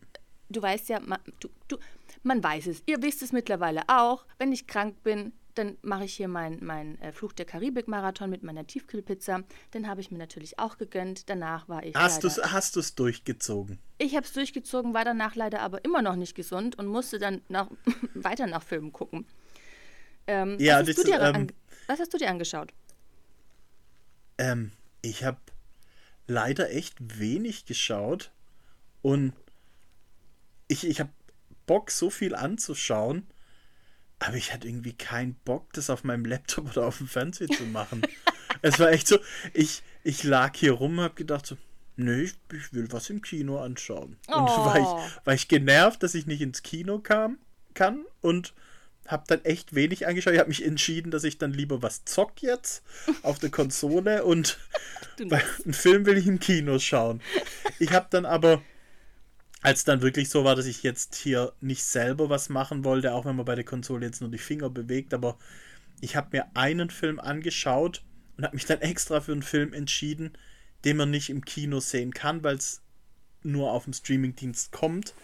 du weißt ja, man, du, du, man weiß es. Ihr wisst es mittlerweile auch. Wenn ich krank bin, dann mache ich hier meinen mein, äh, Fluch der Karibik-Marathon mit meiner Tiefkühlpizza. Den habe ich mir natürlich auch gegönnt. Danach war ich. Hast du es hast du's durchgezogen? ich habe es durchgezogen, war danach leider aber immer noch nicht gesund und musste dann nach, weiter nach Filmen gucken. Ähm, Ja, was, hast das du dir ist, ähm, was hast du dir angeschaut? Ähm, ich habe leider echt wenig geschaut und ich, ich habe Bock, so viel anzuschauen, aber ich hatte irgendwie keinen Bock, das auf meinem Laptop oder auf dem Fernseher zu machen. es war echt so, ich, ich lag hier rum und habe gedacht so, nö, ich, ich will was im Kino anschauen. Und war, Oh. ich, war ich genervt, dass ich nicht ins Kino kam, kann und habe dann echt wenig angeschaut. Ich habe mich entschieden, dass ich dann lieber was zock jetzt auf der Konsole und einen Film will ich im Kino schauen. Ich habe dann aber, als dann wirklich so war, dass ich jetzt hier nicht selber was machen wollte, auch wenn man bei der Konsole jetzt nur die Finger bewegt, aber ich habe mir einen Film angeschaut und habe mich dann extra für einen Film entschieden, den man nicht im Kino sehen kann, weil es nur auf dem Streamingdienst kommt.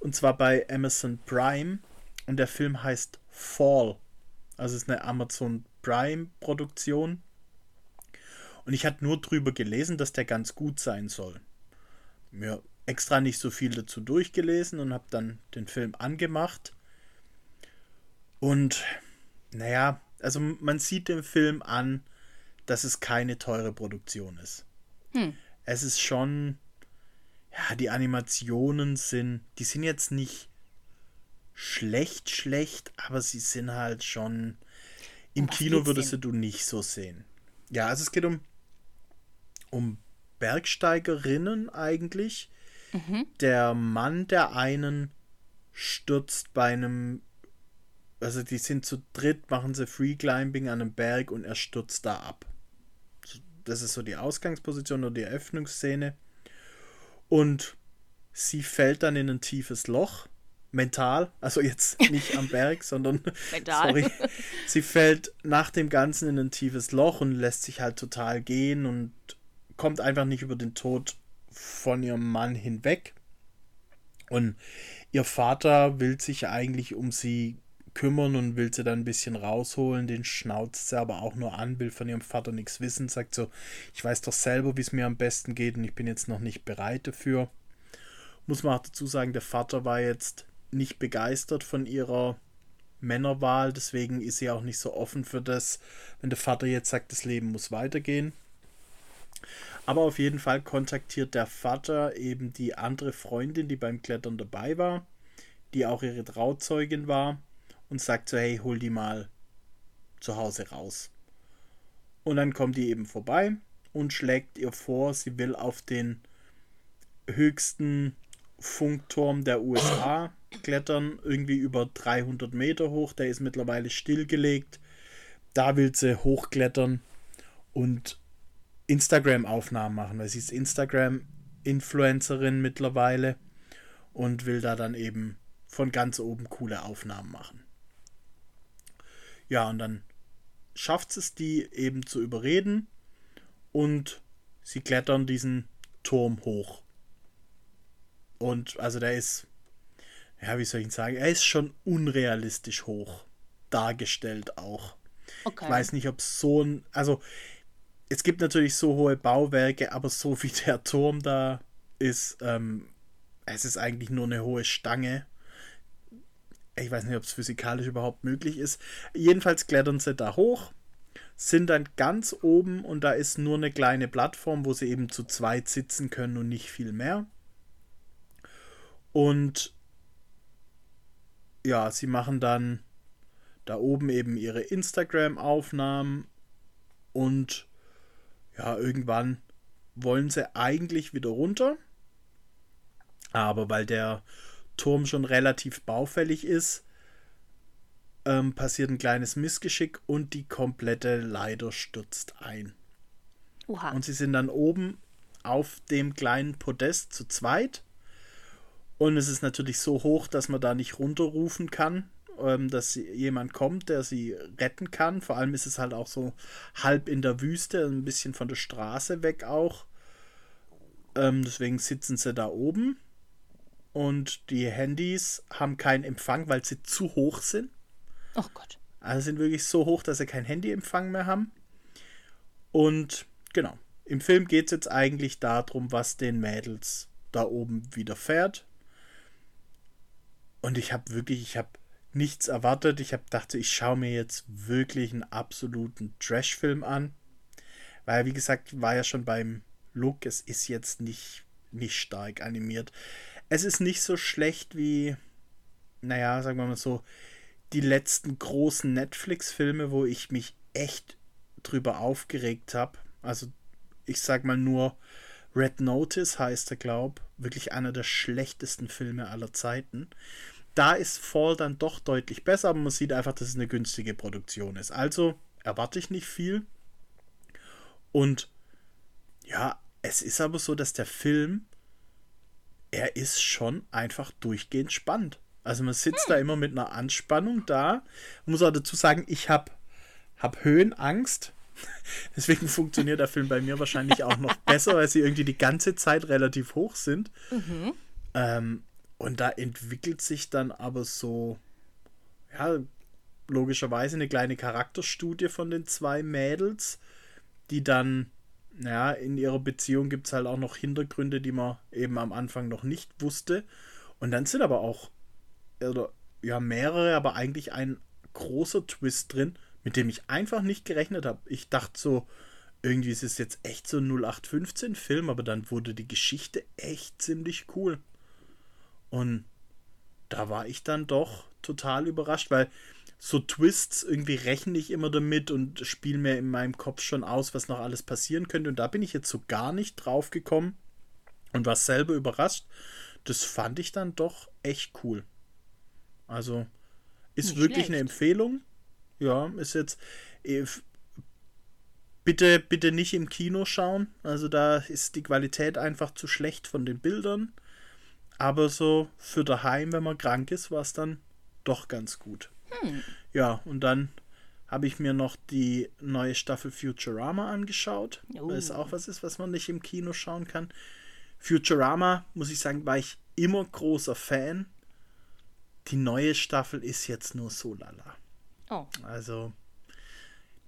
Und zwar bei Amazon Prime. Und der Film heißt Fall. Also es ist eine Amazon Prime Produktion. Und ich hatte nur drüber gelesen, dass der ganz gut sein soll. Mir extra nicht so viel dazu durchgelesen und habe dann den Film angemacht. Und naja, also man sieht dem Film an, dass es keine teure Produktion ist. Es ist schon, ja, die Animationen sind, die sind jetzt nicht schlecht, schlecht, aber sie sind halt schon, im was Kino würdest denn? du nicht so sehen. Ja, also es geht um, um Bergsteigerinnen eigentlich, Der Mann der einen stürzt bei einem, also die sind zu dritt, machen sie Free Climbing an einem Berg und er stürzt da ab. Das ist so die Ausgangsposition oder die Eröffnungsszene. Und sie fällt dann in ein tiefes Loch. Mental, also jetzt nicht am Berg, sondern Mental. sorry. Sie fällt nach dem Ganzen in ein tiefes Loch und lässt sich halt total gehen und kommt einfach nicht über den Tod von ihrem Mann hinweg. Und ihr Vater will sich eigentlich um sie kümmern und will sie dann ein bisschen rausholen. Den schnauzt sie aber auch nur an, will von ihrem Vater nichts wissen, sagt so, ich weiß doch selber, wie es mir am besten geht und ich bin jetzt noch nicht bereit dafür. Muss man auch dazu sagen, der Vater war jetzt nicht begeistert von ihrer Männerwahl, deswegen ist sie auch nicht so offen für das, wenn der Vater jetzt sagt, das Leben muss weitergehen. Aber auf jeden Fall kontaktiert der Vater eben die andere Freundin, die beim Klettern dabei war, die auch ihre Trauzeugin war, und sagt so, hey, hol die mal zu Hause raus. Und dann kommt die eben vorbei und schlägt ihr vor, sie will auf den höchsten Funkturm der USA klettern, irgendwie über 300 Meter hoch. Der ist mittlerweile stillgelegt. Da will sie hochklettern und Instagram-Aufnahmen machen, weil sie ist Instagram-Influencerin mittlerweile und will da dann eben von ganz oben coole Aufnahmen machen. Ja, und dann schafft es die eben zu überreden und sie klettern diesen Turm hoch. Und also der ist, ja, wie soll ich ihn sagen, er ist schon unrealistisch hoch dargestellt auch. Okay. Ich weiß nicht, ob so ein, also es gibt natürlich so hohe Bauwerke, aber so wie der Turm da ist, ähm, es ist eigentlich nur eine hohe Stange. Ich weiß nicht, ob es physikalisch überhaupt möglich ist. Jedenfalls klettern sie da hoch, sind dann ganz oben und da ist nur eine kleine Plattform, wo sie eben zu zweit sitzen können und nicht viel mehr. Und ja, sie machen dann da oben eben ihre Instagram-Aufnahmen und ja, irgendwann wollen sie eigentlich wieder runter. Aber weil der Turm schon relativ baufällig ist, ähm, passiert ein kleines Missgeschick und die komplette Leiter stürzt ein. Oha. Und sie sind dann oben auf dem kleinen Podest zu zweit. Und es ist natürlich so hoch, dass man da nicht runterrufen kann, ähm, dass jemand kommt, der sie retten kann. Vor allem ist es halt auch so halb in der Wüste, ein bisschen von der Straße weg auch. Ähm, deswegen sitzen sie da oben. Und die Handys haben keinen Empfang, weil sie zu hoch sind. oh Gott. Also sind wirklich so hoch, dass sie kein Handyempfang mehr haben. Und genau, im Film geht es jetzt eigentlich darum, was den Mädels da oben widerfährt. Und ich habe wirklich, ich habe nichts erwartet. Ich habe dachte, ich schaue mir jetzt wirklich einen absoluten Trash-Film an. Weil, wie gesagt, war ja schon beim Look, es ist jetzt nicht, nicht stark animiert. Es ist nicht so schlecht wie, naja, sagen wir mal so, die letzten großen Netflix-Filme, wo ich mich echt drüber aufgeregt habe. Also, ich sag mal nur Red Notice heißt er, glaub, wirklich einer der schlechtesten Filme aller Zeiten. Da ist Fall dann doch deutlich besser, aber man sieht einfach, dass es eine günstige Produktion ist. Also erwarte ich nicht viel. Und ja, es ist aber so, dass der Film, er ist schon einfach durchgehend spannend. Also man sitzt da immer mit einer Anspannung da. Ich muss auch dazu sagen, ich habe hab Höhenangst. Deswegen funktioniert der Film bei mir wahrscheinlich auch noch besser, weil sie irgendwie die ganze Zeit relativ hoch sind. Ähm, und da entwickelt sich dann aber so, ja, logischerweise eine kleine Charakterstudie von den zwei Mädels, die dann, naja, in ihrer Beziehung gibt es halt auch noch Hintergründe, die man eben am Anfang noch nicht wusste. Und dann sind aber auch, oder ja, mehrere, aber eigentlich ein großer Twist drin, mit dem ich einfach nicht gerechnet habe. Ich dachte so, irgendwie ist es jetzt echt so ein 0815-Film, aber dann wurde die Geschichte echt ziemlich cool. Und da war ich dann doch total überrascht, weil so Twists irgendwie rechne ich immer damit und spiele mir in meinem Kopf schon aus, was noch alles passieren könnte. Und da bin ich jetzt so gar nicht drauf gekommen. und war selber überrascht. Das fand ich dann doch echt cool. Also ist Nicht wirklich eine schlecht. Empfehlung. Ja, ist jetzt. f- Bitte, bitte nicht im Kino schauen. Also da ist die Qualität einfach zu schlecht von den Bildern. Aber so für daheim, wenn man krank ist, war es dann doch ganz gut. Ja, und dann habe ich mir noch die neue Staffel Futurama angeschaut. Oh. Weil es auch was ist, was man nicht im Kino schauen kann. Futurama, muss ich sagen, war ich immer großer Fan. Die neue Staffel ist jetzt nur so lala. Oh, Also,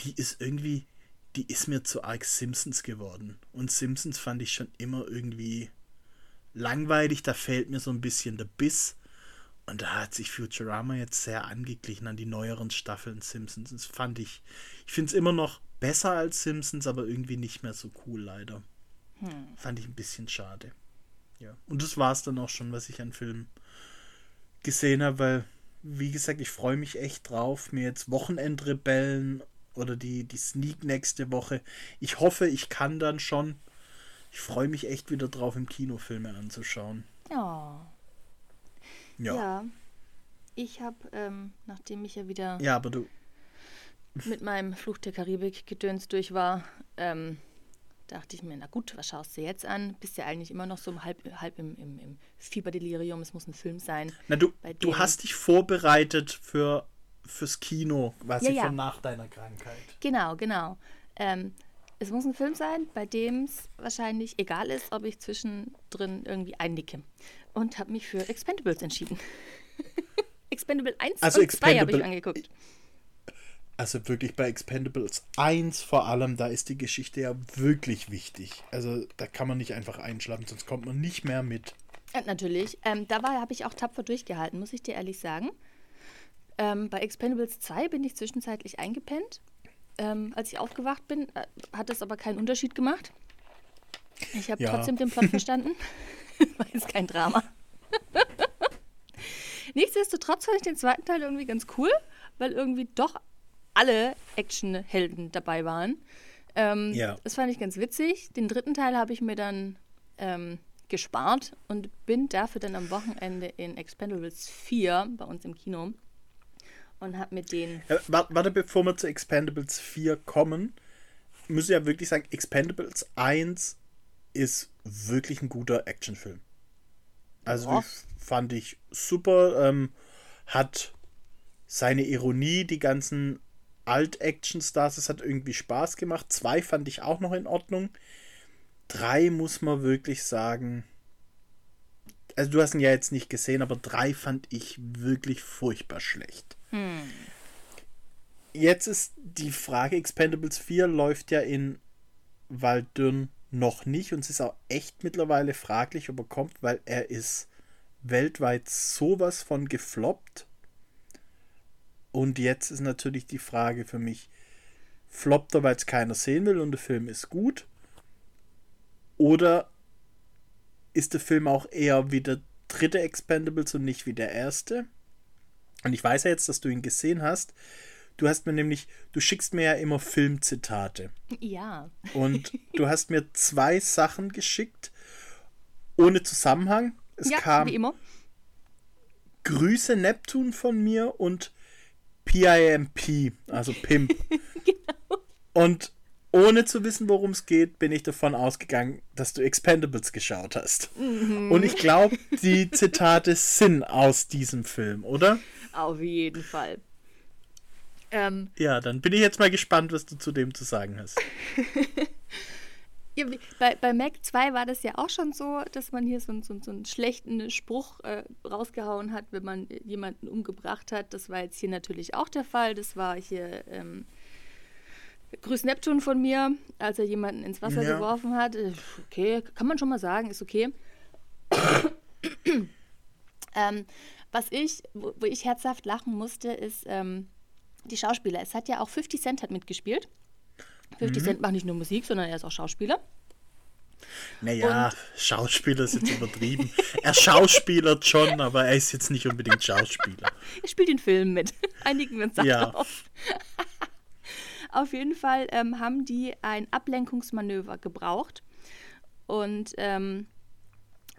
die ist irgendwie, die ist mir zu arg Simpsons geworden. Und Simpsons fand ich schon immer irgendwie langweilig. Da fehlt mir so ein bisschen der Biss. Und da hat sich Futurama jetzt sehr angeglichen an die neueren Staffeln Simpsons. Das fand ich, ich finde es immer noch besser als Simpsons, aber irgendwie nicht mehr so cool, leider. Fand ich ein bisschen schade. Ja. Und das war es dann auch schon, was ich an Filmen gesehen habe, weil, wie gesagt, ich freue mich echt drauf, mir jetzt Wochenendrebellen oder die, die Sneak nächste Woche. Ich hoffe, ich kann dann schon. Ich freue mich echt wieder drauf, im Kino Filme anzuschauen. oh. Ja. Ja. Ja, Ich habe, ähm, nachdem ich ja wieder aber du. mit meinem Fluch der Karibik gedöns durch war, ähm, dachte ich mir, na gut, was schaust du jetzt an? Bist ja eigentlich immer noch so halb, halb im, im, im Fieberdelirium, es muss ein Film sein. Na, du, du hast dich vorbereitet für, fürs Kino, quasi Ja, ja. von nach deiner Krankheit. Genau, genau. Ähm, es muss ein Film sein, bei dem es wahrscheinlich egal ist, ob ich zwischendrin irgendwie einnicke. Und habe mich für Expendables entschieden. Expendable 1 Also und 2 habe ich angeguckt. Also wirklich bei Expendables 1 vor allem, da ist die Geschichte ja wirklich wichtig. Also da kann man nicht einfach einschlafen, sonst kommt man nicht mehr mit. Ja, natürlich. Ähm, dabei habe ich auch tapfer durchgehalten, muss ich dir ehrlich sagen. Ähm, bei Expendables 2 bin ich zwischenzeitlich eingepennt. Ähm, als ich aufgewacht bin, äh, hat das aber keinen Unterschied gemacht. Ich habe Ja. trotzdem den Plot verstanden. War jetzt kein Drama. Nichtsdestotrotz fand ich den zweiten Teil irgendwie ganz cool, weil irgendwie doch alle Actionhelden dabei waren. Ähm, Ja. Das fand ich ganz witzig. Den dritten Teil habe ich mir dann ähm, gespart und bin dafür dann am Wochenende in Expendables 4 bei uns im Kino und habe mir den. Äh, warte, bevor wir zu Expendables 4 kommen, muss ich ja wirklich sagen, Expendables 1 ist wirklich ein guter Actionfilm. Also Ja. fand ich super, ähm, hat seine Ironie, die ganzen Alt-Action-Stars, es hat irgendwie Spaß gemacht. Zwei fand ich auch noch in Ordnung. Drei muss man wirklich sagen, also du hast ihn ja jetzt nicht gesehen, aber drei fand ich wirklich furchtbar schlecht. Jetzt ist die Frage, Expendables 4 läuft ja in Waldürn noch nicht und es ist auch echt mittlerweile fraglich, ob er kommt, weil er ist weltweit sowas von gefloppt. Und jetzt ist natürlich die Frage für mich, floppt er, weil es keiner sehen will und der Film ist gut? Oder ist der Film auch eher wie der dritte Expendables und nicht wie der erste? Und ich weiß ja jetzt, dass du ihn gesehen hast. Du hast mir nämlich, du schickst mir ja immer Filmzitate. Ja. Und du hast mir zwei Sachen geschickt, ohne Zusammenhang. Es ja, kam wie immer. Grüße Neptun von mir und PIMP, also Pimp. Genau. Und ohne zu wissen, worum es geht, bin ich davon ausgegangen, dass du Expendables geschaut hast. Mhm. Und ich glaube, die Zitate sind aus diesem Film, oder? Auf jeden Fall. Ähm, Ja, dann bin ich jetzt mal gespannt, was du zu dem zu sagen hast. ja, bei, bei Mac 2 war das ja auch schon so, dass man hier so, einen- so, so einen schlechten Spruch äh, rausgehauen hat, wenn man jemanden umgebracht hat. Das war jetzt hier natürlich auch der Fall. Das war hier ähm, Grüß Neptun von mir, als er jemanden ins Wasser Ja. geworfen hat. Äh, Okay, kann man schon mal sagen, ist okay. ähm, was ich, wo, wo ich herzhaft lachen musste, ist ähm, die Schauspieler. Es hat ja auch 50 Cent hat mitgespielt. 50 Cent macht nicht nur Musik, sondern er ist auch Schauspieler. Naja, Schauspieler ist jetzt übertrieben. er schauspielert schon, aber er ist jetzt nicht unbedingt Schauspieler. Er spielt den Film mit. Einigen wir uns Ja. darauf. Auf jeden Fall ähm, haben die ein Ablenkungsmanöver gebraucht. Und ähm,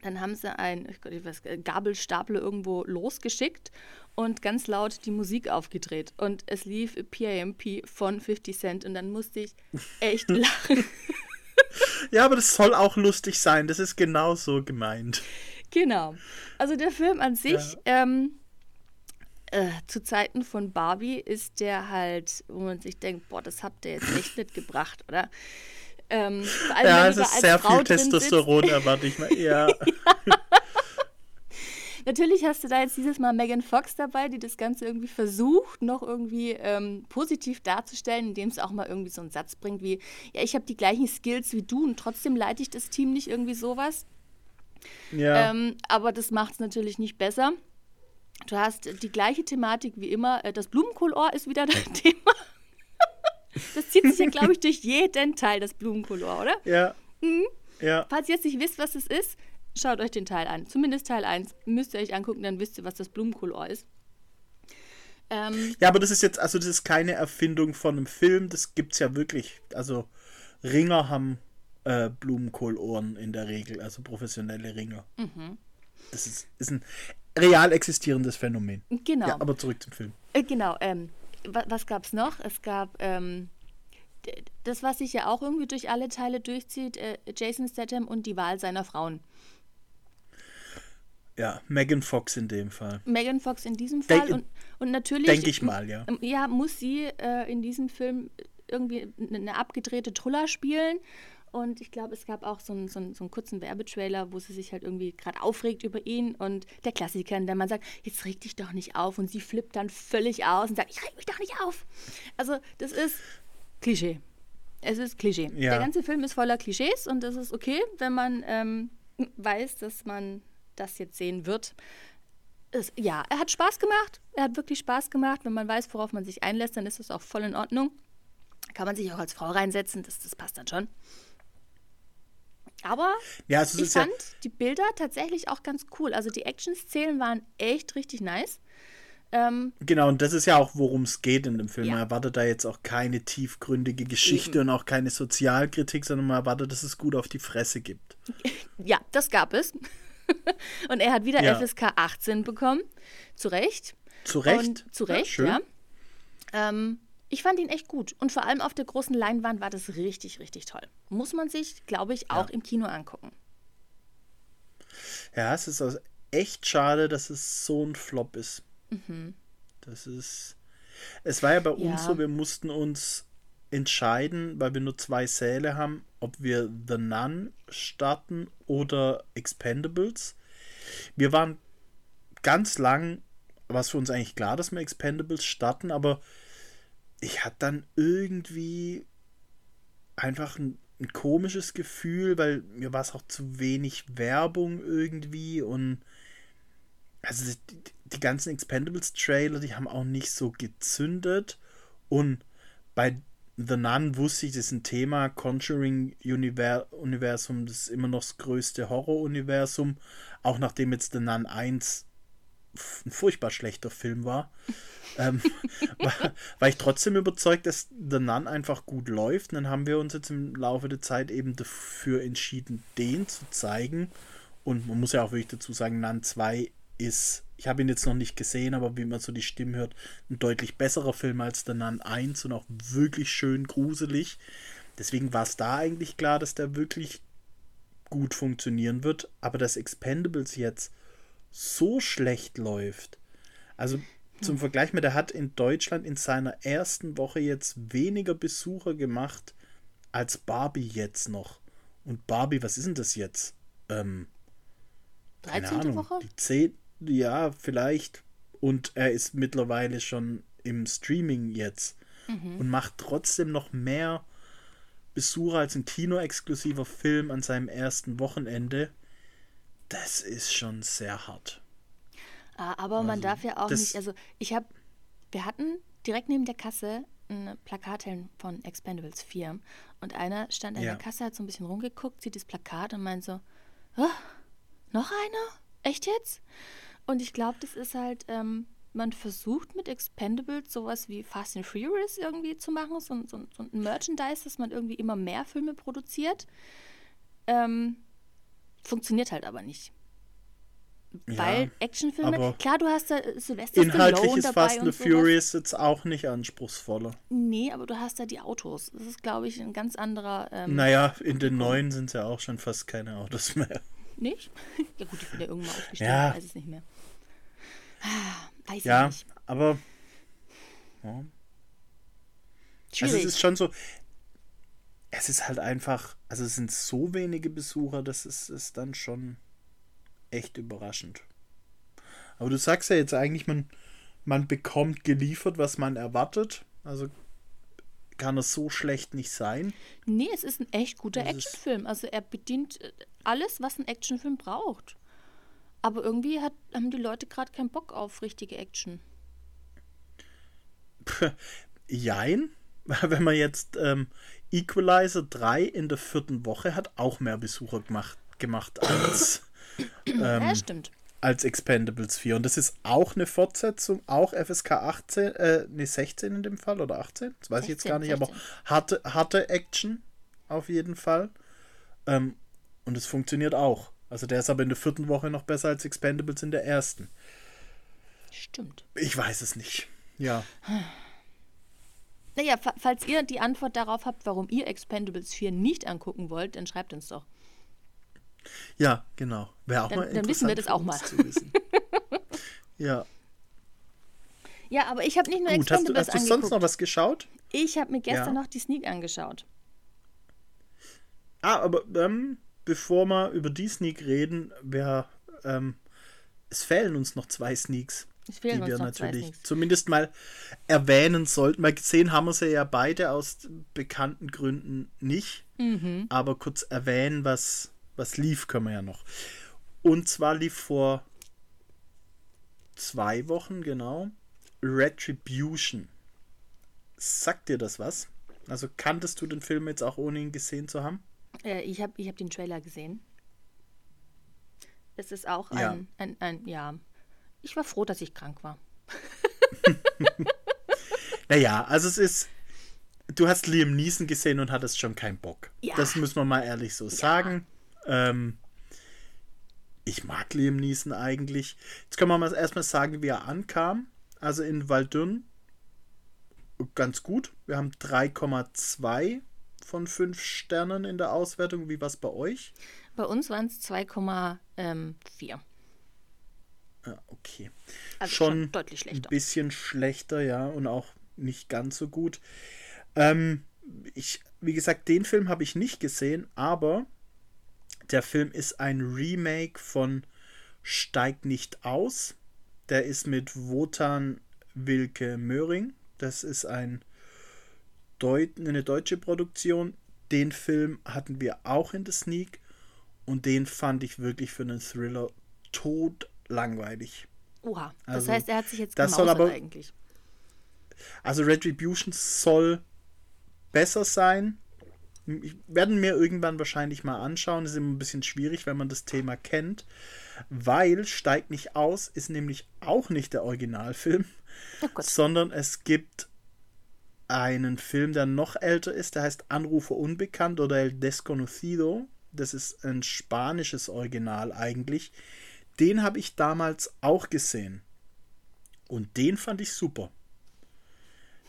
Dann haben sie einen ich Gott, ich weiß, Gabelstapel irgendwo losgeschickt und ganz laut die Musik aufgedreht. Und es lief PAMP von 50 Cent und dann musste ich echt lachen. Ja, aber das soll auch lustig sein. Das ist genau so gemeint. Genau. Also der Film an sich, ähm, äh, zu Zeiten von Barbie ist der halt, wo man sich denkt, boah, das habt ihr jetzt echt nicht gebracht, oder? Ähm, vor allem, Ja, wenn es ist sehr Frau viel. Testosteron, erwarte ich mal. Ja. Natürlich hast du da jetzt dieses Mal Megan Fox dabei, die das Ganze irgendwie versucht, noch irgendwie ähm, positiv darzustellen, indem es auch mal irgendwie so einen Satz bringt wie, ja, ich habe die gleichen Skills wie du und trotzdem leite ich das Team nicht irgendwie sowas. ja. Ähm, aber das macht es natürlich nicht besser. Du hast die gleiche Thematik wie immer. Äh, Das Blumenkohlohr ist wieder dein Thema. Das zieht sich ja, glaube ich, durch jeden Teil, das Blumenkohlohr, oder? ja. Mhm. Ja. Falls ihr jetzt nicht wisst, was es ist, schaut euch den Teil an. Zumindest Teil 1. Müsst ihr euch angucken, dann wisst ihr, was das Blumenkohlohr ist. Ähm, Ja, aber das ist jetzt, also das ist keine Erfindung von einem Film, das gibt's ja wirklich. Also Ringer haben äh, Blumenkohlohren in der Regel, also professionelle Ringer. Mhm. Das ist, ist ein real existierendes Phänomen. genau. Ja, aber zurück zum Film. Äh, genau. Ähm, wa was gab es noch? Es gab ähm, das, was sich ja auch irgendwie durch alle Teile durchzieht, äh, Jason Statham und die Wahl seiner Frauen. Ja, Megan Fox in dem Fall. Megan Fox in diesem Denk- Fall und, und natürlich. Denke ich mal, ja. Ja, muss sie äh, in diesem Film irgendwie eine, eine abgedrehte Truller spielen. Und ich glaube, es gab auch so einen, so, einen, so einen kurzen Werbetrailer, wo sie sich halt irgendwie gerade aufregt über ihn. Und der Klassiker, in dem man sagt, jetzt reg dich doch nicht auf. Und sie flippt dann völlig aus und sagt, ich reg mich doch nicht auf. Also das ist Klischee. Es ist Klischee. Ja. Der ganze Film ist voller Klischees und das ist okay, wenn man ähm, weiß, dass man das jetzt sehen wird. Es, ja, er hat Spaß gemacht. Er hat wirklich Spaß gemacht. Wenn man weiß, worauf man sich einlässt, dann ist das auch voll in Ordnung. Kann man sich auch als Frau reinsetzen, das, das passt dann schon. Aber Ja, also ich ist ja, fand die Bilder tatsächlich auch ganz cool. Also die Action-Szenen waren echt richtig nice. Ähm, genau, und das ist ja auch, worum es geht in dem Film. Ja. Man erwartet da jetzt auch keine tiefgründige Geschichte und auch keine Sozialkritik, sondern man erwartet, dass es gut auf die Fresse gibt. ja, das gab es. Und er hat wieder Ja. FSK 18 bekommen. Zu Recht. Zu Recht? Und zu Recht, schön. ja. Ähm, ich fand ihn echt gut. Und vor allem auf der großen Leinwand war das richtig, richtig toll. Muss man sich, glaube ich, auch im Kino angucken. Ja, es ist also echt schade, dass es so ein Flop ist. Mhm. Das ist. Es war ja bei Ja. uns so, wir mussten uns entscheiden, weil wir nur zwei Säle haben, ob wir The Nun starten oder Expendables. Wir waren ganz lang, war es für uns eigentlich klar, dass wir Expendables starten, aber ich hatte dann irgendwie einfach ein, ein komisches Gefühl, weil mir war es auch zu wenig Werbung irgendwie und also die, die ganzen Expendables-Trailer, die haben auch nicht so gezündet. Und bei The Nun wusste ich, das ist ein Thema, Conjuring-Universum, das ist immer noch das größte Horror-Universum. Auch nachdem jetzt The Nun 1 f- ein furchtbar schlechter Film war, ähm, war, war ich trotzdem überzeugt, dass The Nun einfach gut läuft. Und dann haben wir uns jetzt im Laufe der Zeit eben dafür entschieden, den zu zeigen. Und man muss ja auch wirklich dazu sagen, Nun 2 ist, ich habe ihn jetzt noch nicht gesehen, aber wie man so die Stimmen hört, ein deutlich besserer Film als der Nun 1 und auch wirklich schön gruselig. Deswegen war es da eigentlich klar, dass der wirklich gut funktionieren wird. Aber dass Expendables jetzt so schlecht läuft. Also zum Vergleich mit, der hat in Deutschland in seiner ersten Woche jetzt weniger Besucher gemacht als Barbie jetzt noch. Und Barbie, was ist denn das jetzt? Ähm, keine 13. Ahnung, Woche? die 10, ja, vielleicht. Und er ist mittlerweile schon im Streaming jetzt Mhm. und macht trotzdem noch mehr Besucher als ein Kino-exklusiver Film an seinem ersten Wochenende. Das ist schon sehr hart. Ah, Aber man darf ja auch nicht, also ich habe, wir hatten direkt neben der Kasse ein Plakat von Expendables 4 und einer stand an Ja. der Kasse, hat so ein bisschen rumgeguckt, sieht das Plakat und meint so, "Ah, noch einer? Echt jetzt? Und ich glaube, das ist halt, ähm, man versucht mit Expendables sowas wie Fast and Furious irgendwie zu machen, so, so, so ein Merchandise, dass man irgendwie immer mehr Filme produziert. Ähm, Funktioniert halt aber nicht. Ja, Weil Actionfilme, aber klar, du hast da äh, Sylvester Inhaltlich ist Fast and the. Furious jetzt auch nicht anspruchsvoller. Nee, aber du hast da die Autos. Das ist, glaube ich, ein ganz anderer. Ähm, Naja, in den neuen sind es ja auch schon fast keine Autos mehr. Nicht? ja, gut, ich bin ja irgendwann mal aufgestiegen. Ja. Weiß es nicht mehr. Ah, Weiß Ja, ich nicht. aber ja. also es ist schon so. Es ist halt einfach, also es sind so wenige Besucher, das ist, ist dann schon echt überraschend. Aber du sagst ja jetzt eigentlich, man, man bekommt geliefert, was man erwartet. Also kann es so schlecht nicht sein. nee, es ist ein echt guter Das Actionfilm. Also er bedient äh, alles, was ein Actionfilm braucht. Aber irgendwie hat, haben die Leute gerade keinen Bock auf richtige Action. Jein. Wenn man jetzt ähm, Equalizer 3 in der vierten Woche hat, auch mehr Besucher gemacht, gemacht als, Ähm. ja, als Expendables 4. Und das ist auch eine Fortsetzung, auch FSK 18, äh, nee, 16 in dem Fall oder 18? Das weiß ich jetzt 16, gar nicht, aber 16. harte, harte Action auf jeden Fall. Ähm, und es funktioniert auch. Also der ist aber in der vierten Woche noch besser als Expendables in der ersten. Stimmt. Ich weiß es nicht. Ja. Naja, fa falls ihr die Antwort darauf habt, warum ihr Expendables 4 nicht angucken wollt, dann schreibt uns doch. Ja, genau. Wäre auch Dann- mal dann wissen wir interessant das auch mal. Zu wissen. ja. Ja, aber ich habe nicht nur Gut, hast du, Expendables hast du sonst noch was geschaut? Ich habe mir gestern Ja. noch die Sneak angeschaut. Ah, aber ähm, bevor wir über die Sneak reden, wir, ähm, es fehlen uns noch zwei Sneaks, die wir natürlich zumindest mal erwähnen sollten. Mal gesehen haben wir sie ja beide aus bekannten Gründen nicht, Mhm. aber kurz erwähnen, was, was lief, können wir ja noch. Und zwar lief vor zwei Wochen, genau, Retribution. Sagt dir das was? Also kanntest du den Film jetzt auch ohne ihn gesehen zu haben? Äh, ich habe ich hab den Trailer gesehen. Es ist auch Ja. ein, ein, ein, ja. Ich war froh, dass ich krank war. Naja, also es ist. Du hast Liam Neeson gesehen und hattest schon keinen Bock. Ja. Das muss man mal ehrlich so sagen. Ähm, ich mag Liam Neeson eigentlich. Jetzt können wir mal erstmal sagen, wie er ankam. Also in Waldürn ganz gut. Wir haben 3,2 von 5 Sternen in der Auswertung. Wie war es bei euch? Bei uns waren es 2,4. Ja, okay. Also schon schon deutlich ein schlechter. bisschen schlechter, ja, und auch nicht ganz so gut. Ähm, ich, wie gesagt, den Film habe ich nicht gesehen, aber der Film ist ein Remake von Steig nicht aus. Der ist mit Wotan Wilke Möhring. Das ist ein Deut eine deutsche Produktion. Den Film hatten wir auch in der Sneak und den fand ich wirklich für einen Thriller tot langweilig. Oha. Das also, heißt, er hat sich jetzt das soll aber- eigentlich. Also Retribution soll besser sein. Ich werden mir irgendwann wahrscheinlich mal anschauen. Das ist immer ein bisschen schwierig, wenn man das Thema kennt. Weil Steigt nicht aus ist nämlich auch nicht der Originalfilm, Oh sondern es gibt einen Film, der noch älter ist, der heißt Anrufer Unbekannt oder El Desconocido. Das ist ein spanisches Original eigentlich. Den habe ich damals auch gesehen. Und den fand ich super.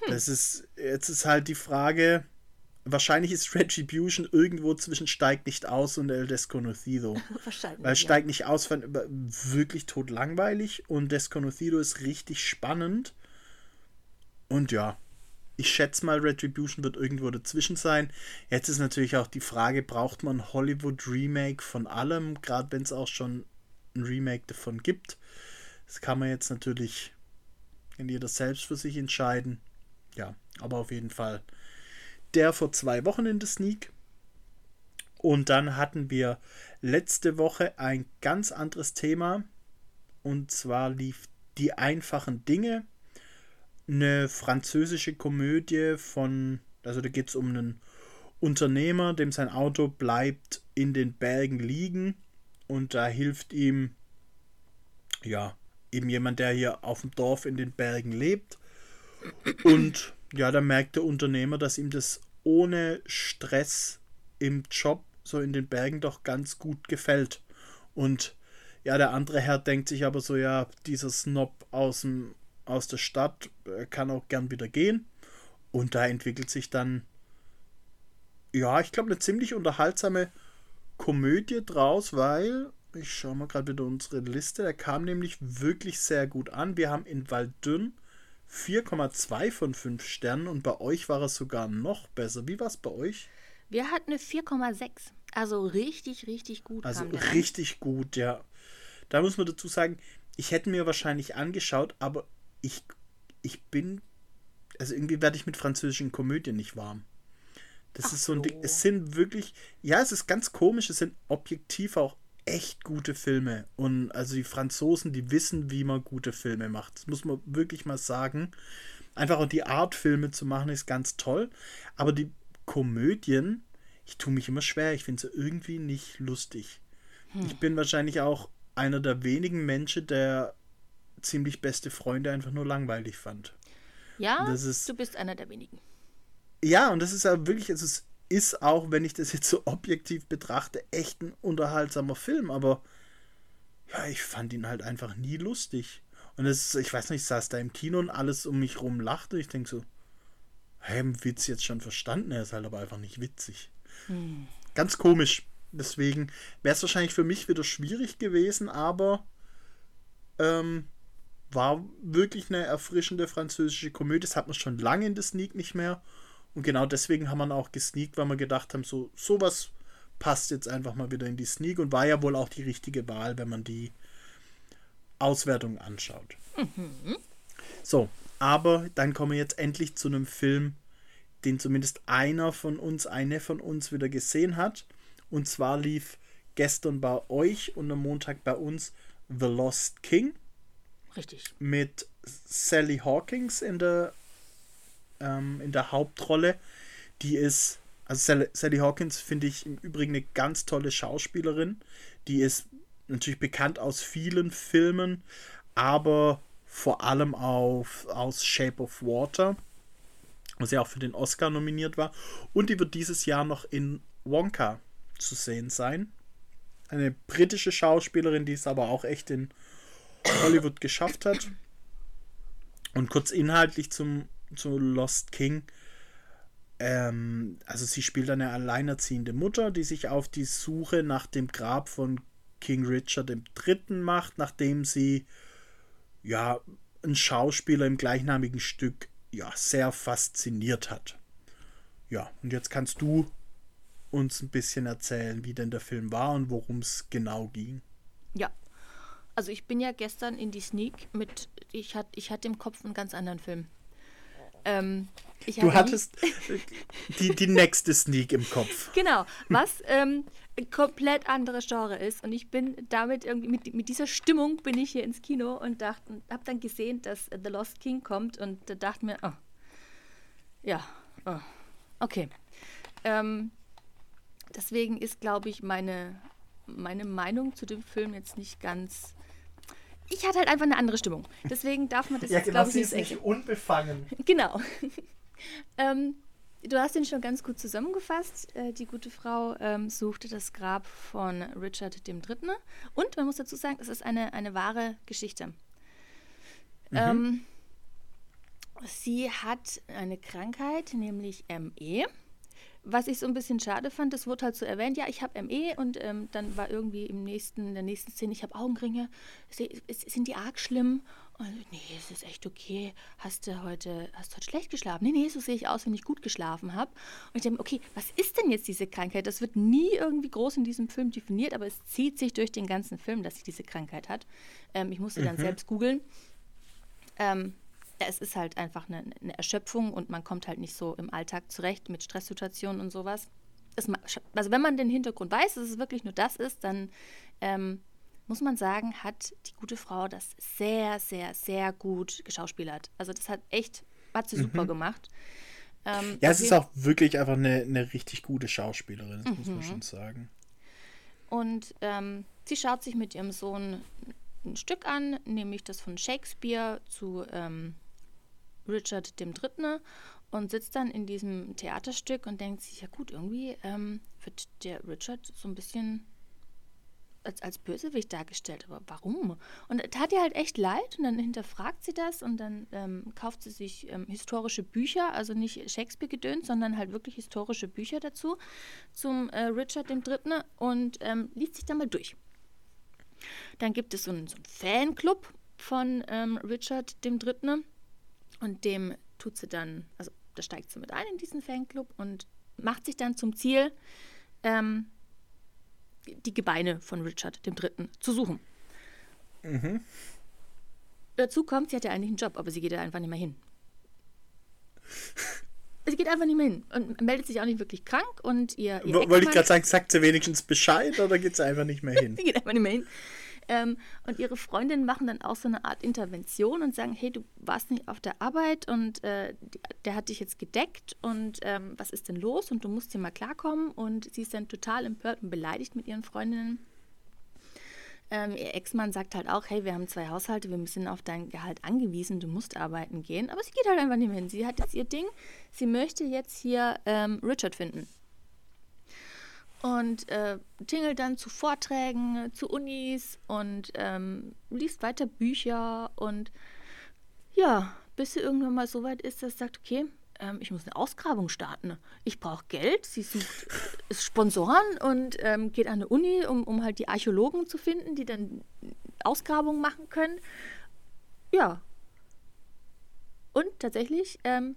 Das ist, jetzt ist halt die Frage, wahrscheinlich ist Retribution irgendwo zwischen Steigt nicht aus und El Desconocido. Wahrscheinlich. Weil ja. Steigt nicht aus fand ich wirklich tot langweilig und Desconocido ist richtig spannend. Und ja, ich schätze mal, Retribution wird irgendwo dazwischen sein. Jetzt ist natürlich auch die Frage, braucht man ein Hollywood-Remake von allem, gerade wenn es auch schon ein Remake davon gibt. Das kann man jetzt natürlich in jeder selbst für sich entscheiden. Ja, aber auf jeden Fall der vor zwei Wochen in der Sneak. Und dann hatten wir letzte Woche ein ganz anderes Thema. Und zwar lief Die einfachen Dinge. Eine französische Komödie von, also da geht es um einen Unternehmer, dem sein Auto bleibt in den Bergen liegen. Und da hilft ihm, ja, eben jemand, der hier auf dem Dorf in den Bergen lebt. Und ja, da merkt der Unternehmer, dass ihm das ohne Stress im Job so in den Bergen doch ganz gut gefällt. Und ja, der andere Herr denkt sich aber so, ja, dieser Snob aus, dem, aus der Stadt kann auch gern wieder gehen. Und da entwickelt sich dann, ja, ich glaube, eine ziemlich unterhaltsame Komödie draus, weil, ich schaue mal gerade wieder unsere Liste, der kam nämlich wirklich sehr gut an. Wir haben in Waldünn 4,2 von 5 Sternen und bei euch war es sogar noch besser. Wie war es bei euch? Wir hatten eine 4,6. Also richtig, richtig gut. Also richtig gut, ja. Da muss man dazu sagen, ich hätte mir wahrscheinlich angeschaut, aber ich, ich bin, also irgendwie werde ich mit französischen Komödien nicht warm. Das Ach ist so ein Ding. Es sind wirklich, ja, es ist ganz komisch, es sind objektiv auch echt gute Filme. Und also die Franzosen, die wissen, wie man gute Filme macht. Das muss man wirklich mal sagen. Einfach auch die Art, Filme zu machen, ist ganz toll. Aber die Komödien, ich tue mich immer schwer. Ich finde sie irgendwie nicht lustig. Hm. Ich bin wahrscheinlich auch einer der wenigen Menschen, der ziemlich beste Freunde einfach nur langweilig fand. Ja, ist, du bist einer der wenigen. Ja, und das ist ja wirklich, es ist auch, wenn ich das jetzt so objektiv betrachte, echt ein unterhaltsamer Film, aber ja, ich fand ihn halt einfach nie lustig. Und es, ich weiß nicht, ich saß da im Kino und alles um mich rum lachte. Ich denke so, hey, Witz jetzt schon verstanden, er ist halt aber einfach nicht witzig. Hm. Ganz komisch. Deswegen wäre es wahrscheinlich für mich wieder schwierig gewesen, aber ähm, war wirklich eine erfrischende französische Komödie. Das hat man schon lange in der Sneak nicht mehr. Und genau deswegen haben wir auch gesneakt, weil wir gedacht haben, so sowas passt jetzt einfach mal wieder in die Sneak und war ja wohl auch die richtige Wahl, wenn man die Auswertung anschaut. Mhm. So, aber dann kommen wir jetzt endlich zu einem Film, den zumindest einer von uns, eine von uns wieder gesehen hat. Und zwar lief gestern bei euch und am Montag bei uns The Lost King. Richtig. Mit Sally Hawkins in der ähm, in der Hauptrolle. Die ist, also Sally Hawkins finde ich im Übrigen eine ganz tolle Schauspielerin. Die ist natürlich bekannt aus vielen Filmen, aber vor allem auf, aus Shape of Water, was ja auch für den Oscar nominiert war. Und die wird dieses Jahr noch in Wonka zu sehen sein. Eine britische Schauspielerin, die es aber auch echt in Hollywood geschafft hat. Und kurz inhaltlich zum zu Lost King. Ähm, also sie spielt eine alleinerziehende Mutter, die sich auf die Suche nach dem Grab von King Richard III. macht, nachdem sie ja einen Schauspieler im gleichnamigen Stück ja sehr fasziniert hat. Ja, und jetzt kannst du uns ein bisschen erzählen, wie denn der Film war und worum es genau ging. Ja, also ich bin ja gestern in die Sneak mit, ich, hat, ich hatte im Kopf einen ganz anderen Film. Ähm, du hattest die, die nächste Sneak im Kopf. Genau, was ähm, komplett anderes Genre ist. Und ich bin damit irgendwie, mit, mit dieser Stimmung bin ich hier ins Kino und dachte, habe dann gesehen, dass The Lost King kommt und dachte mir, oh, ja, oh, okay. Ähm, deswegen ist, glaube ich, meine, meine Meinung zu dem Film jetzt nicht ganz ich hatte halt einfach eine andere Stimmung. Deswegen darf man das ja, jetzt, genau, glaube ich, nicht, nicht unbefangen. Genau. ähm, du hast ihn schon ganz gut zusammengefasst. Äh, die gute Frau ähm, suchte das Grab von Richard III. Und man muss dazu sagen, es ist eine, eine wahre Geschichte. Mhm. Ähm, sie hat eine Krankheit, nämlich ME. Was ich so ein bisschen schade fand, das wurde halt so erwähnt, ja, ich habe ME und ähm, dann war irgendwie im nächsten, in der nächsten Szene, ich habe Augenringe. Sind die arg schlimm? Und, nee, es ist echt okay. Hast du heute, hast du heute schlecht geschlafen? Nee, nee, so sehe ich aus, wenn ich gut geschlafen habe. Und ich denke, okay, was ist denn jetzt diese Krankheit? Das wird nie irgendwie groß in diesem Film definiert, aber es zieht sich durch den ganzen Film, dass sie diese Krankheit hat. Ähm, ich musste dann mhm. selbst googeln. Ähm, es ist halt einfach eine, eine, Erschöpfung und man kommt halt nicht so im Alltag zurecht mit Stresssituationen und sowas. Es, also wenn man den Hintergrund weiß, dass es wirklich nur das ist, dann ähm, muss man sagen, hat die gute Frau das sehr, sehr, sehr gut geschauspielert. Also das hat echt, hat sie mhm. super gemacht. Ähm, ja, es ist auch wirklich einfach eine, eine richtig gute Schauspielerin, das mhm. muss man mhm. schon sagen. Und ähm, sie schaut sich mit ihrem Sohn ein Stück an, nämlich das von Shakespeare zu ähm, Richard III. und sitzt dann in diesem Theaterstück und denkt sich, ja gut, irgendwie ähm, wird der Richard so ein bisschen als, als Bösewicht dargestellt. Aber warum? Und tat ihr halt echt leid und dann hinterfragt sie das und dann ähm, kauft sie sich ähm, historische Bücher, also nicht Shakespeare gedönt, sondern halt wirklich historische Bücher dazu zum äh, Richard III. und ähm, liest sich da mal durch. Dann gibt es so einen, so einen Fanclub von ähm, Richard III. Und dem tut sie dann, also da steigt sie mit ein in diesen Fanclub und macht sich dann zum Ziel, ähm, die Gebeine von Richard III. zu suchen. Mhm. Dazu kommt, sie hat ja eigentlich einen Job, aber sie geht da einfach nicht mehr hin. sie geht einfach nicht mehr hin und meldet sich auch nicht wirklich krank und ihr. ihr Wollte ich gerade sagen, sagt sie wenigstens Bescheid oder geht sie einfach nicht mehr hin? sie geht einfach nicht mehr hin. Ähm, und ihre Freundinnen machen dann auch so eine Art Intervention und sagen, hey, du warst nicht auf der Arbeit und äh, der hat dich jetzt gedeckt und ähm, was ist denn los und du musst hier mal klarkommen. Und sie ist dann total empört und beleidigt mit ihren Freundinnen. Ähm, ihr Ex-Mann sagt halt auch, hey, wir haben zwei Haushalte, wir sind auf dein Gehalt angewiesen, du musst arbeiten gehen. Aber sie geht halt einfach nicht mehr hin. Sie hat jetzt ihr Ding. Sie möchte jetzt hier ähm, Richard finden und äh, tingelt dann zu Vorträgen, zu Unis und ähm, liest weiter Bücher und ja, bis sie irgendwann mal so weit ist, dass sie sagt, okay, ähm, ich muss eine Ausgrabung starten. Ich brauche Geld. Sie sucht äh, Sponsoren und ähm, geht an eine Uni, um, um halt die Archäologen zu finden, die dann Ausgrabungen machen können. Ja. Und tatsächlich ähm,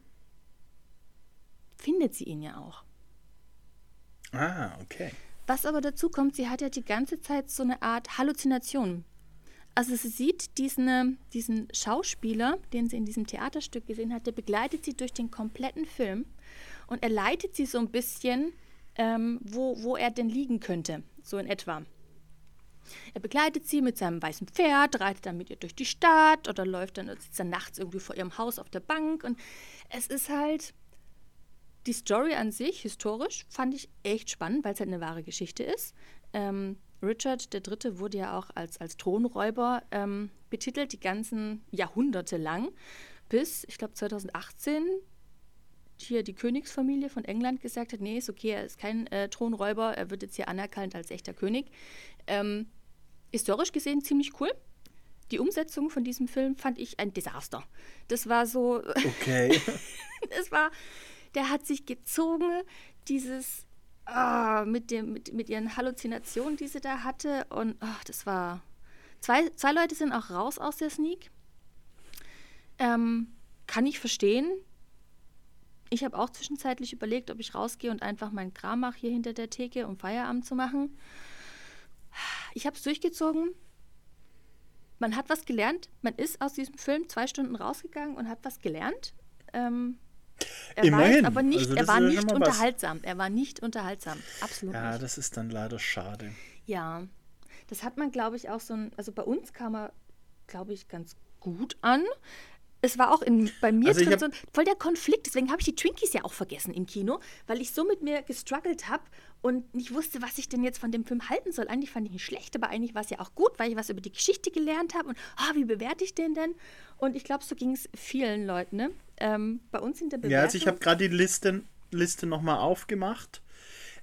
findet sie ihn ja auch. Ah, okay. Was aber dazu kommt, sie hat ja die ganze Zeit so eine Art Halluzination. Also sie sieht diesen, äh, diesen Schauspieler, den sie in diesem Theaterstück gesehen hat, der begleitet sie durch den kompletten Film und er leitet sie so ein bisschen, ähm, wo, wo er denn liegen könnte, so in etwa. Er begleitet sie mit seinem weißen Pferd, reitet dann mit ihr durch die Stadt oder läuft dann, sitzt dann nachts irgendwie vor ihrem Haus auf der Bank und es ist halt, die Story an sich, historisch, fand ich echt spannend, weil es halt eine wahre Geschichte ist. Ähm, Richard III. wurde ja auch als, als Thronräuber ähm, betitelt, die ganzen Jahrhunderte lang, bis, ich glaube, 2018 hier die Königsfamilie von England gesagt hat, nee, ist okay, er ist kein äh, Thronräuber, er wird jetzt hier anerkannt als echter König. Ähm, historisch gesehen ziemlich cool. Die Umsetzung von diesem Film fand ich ein Desaster. Das war so. Okay. das war der hat sich gezogen, dieses oh, mit, dem, mit, mit ihren Halluzinationen, die sie da hatte. Und oh, das war. Zwei, zwei Leute sind auch raus aus der Sneak. Ähm, kann ich verstehen. Ich habe auch zwischenzeitlich überlegt, ob ich rausgehe und einfach meinen Kram mache hier hinter der Theke, um Feierabend zu machen. Ich habe es durchgezogen. Man hat was gelernt. Man ist aus diesem Film zwei Stunden rausgegangen und hat was gelernt. Ähm, er Immerhin. War aber nicht, also er war nicht unterhaltsam. Was. Er war nicht unterhaltsam. Absolut ja, nicht. das ist dann leider schade. Ja, das hat man, glaube ich, auch so ein. Also bei uns kam er, glaube ich, ganz gut an es war auch in, bei mir also drin so voll der Konflikt. Deswegen habe ich die Twinkies ja auch vergessen im Kino, weil ich so mit mir gestruggelt habe und nicht wusste, was ich denn jetzt von dem Film halten soll. Eigentlich fand ich ihn schlecht, aber eigentlich war es ja auch gut, weil ich was über die Geschichte gelernt habe und oh, wie bewerte ich den denn? Und ich glaube, so ging es vielen Leuten. Ne? Ähm, bei uns in der Bewertung. Ja, also ich habe gerade die Liste, Liste nochmal aufgemacht.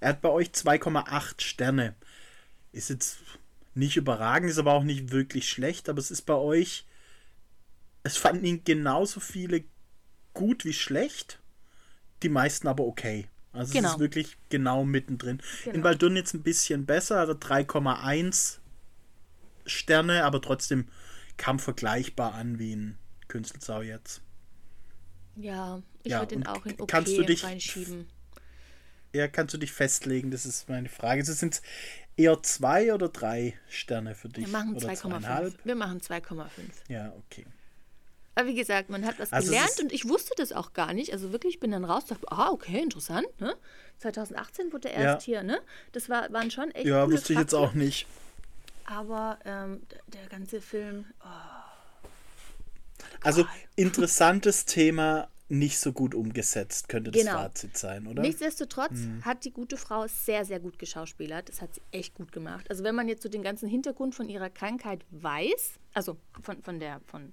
Er hat bei euch 2,8 Sterne. Ist jetzt nicht überragend, ist aber auch nicht wirklich schlecht, aber es ist bei euch es fanden ihn genauso viele gut wie schlecht, die meisten aber okay. Also genau. es ist wirklich genau mittendrin. Genau. In Baldun jetzt ein bisschen besser, also 3,1 Sterne, aber trotzdem kam vergleichbar an wie in Künstelsau jetzt. Ja, ich ja, würde ihn auch in okay kannst du dich, reinschieben. Ja, kannst du dich festlegen? Das ist meine Frage. Sind es eher zwei oder drei Sterne für dich? Wir machen 2,5. Wir machen 2,5. Ja, okay. Aber wie gesagt, man hat was also gelernt und ich wusste das auch gar nicht. Also wirklich, ich bin dann raus dachte, ah, okay, interessant. Ne? 2018 wurde er erst ja. hier, ne? Das war, waren schon echt. Ja, wusste ich jetzt auch nicht. Aber ähm, der ganze Film. Oh. Also interessantes Thema, nicht so gut umgesetzt, könnte das genau. Fazit sein, oder? Nichtsdestotrotz hm. hat die gute Frau sehr, sehr gut geschauspielert. Das hat sie echt gut gemacht. Also wenn man jetzt so den ganzen Hintergrund von ihrer Krankheit weiß, also von, von der, von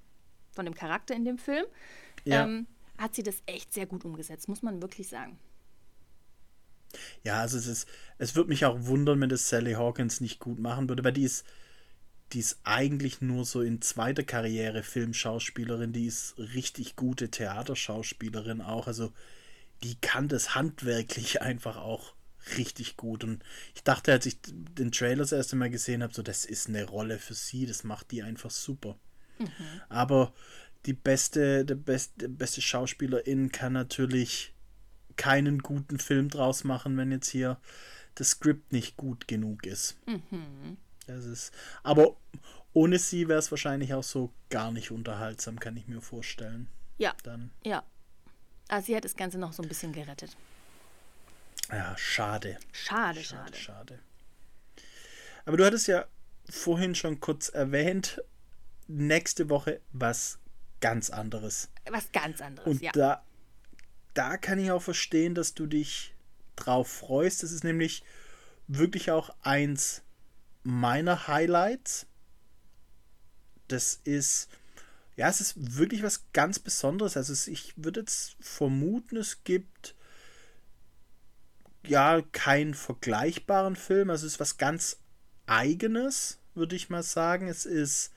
von dem Charakter in dem Film, ja. ähm, hat sie das echt sehr gut umgesetzt, muss man wirklich sagen. Ja, also es ist, es würde mich auch wundern, wenn das Sally Hawkins nicht gut machen würde, weil die ist, die ist eigentlich nur so in zweiter Karriere Filmschauspielerin, die ist richtig gute Theaterschauspielerin auch, also die kann das handwerklich einfach auch richtig gut. Und ich dachte, als ich den Trailer das erste Mal gesehen habe, so, das ist eine Rolle für sie, das macht die einfach super. Mhm. Aber die beste, der beste, beste Schauspielerin kann natürlich keinen guten Film draus machen, wenn jetzt hier das Skript nicht gut genug ist. Mhm. Das ist. Aber ohne sie wäre es wahrscheinlich auch so gar nicht unterhaltsam, kann ich mir vorstellen. Ja. Dann. Ja. Also sie hat das Ganze noch so ein bisschen gerettet. Ja, schade. Schade, schade. Schade, schade. Aber du hattest ja vorhin schon kurz erwähnt, nächste Woche was ganz anderes. Was ganz anderes, Und ja. Da, da kann ich auch verstehen, dass du dich drauf freust. Das ist nämlich wirklich auch eins meiner Highlights. Das ist, ja, es ist wirklich was ganz Besonderes. Also ich würde jetzt vermuten, es gibt ja keinen vergleichbaren Film. Also es ist was ganz eigenes, würde ich mal sagen. Es ist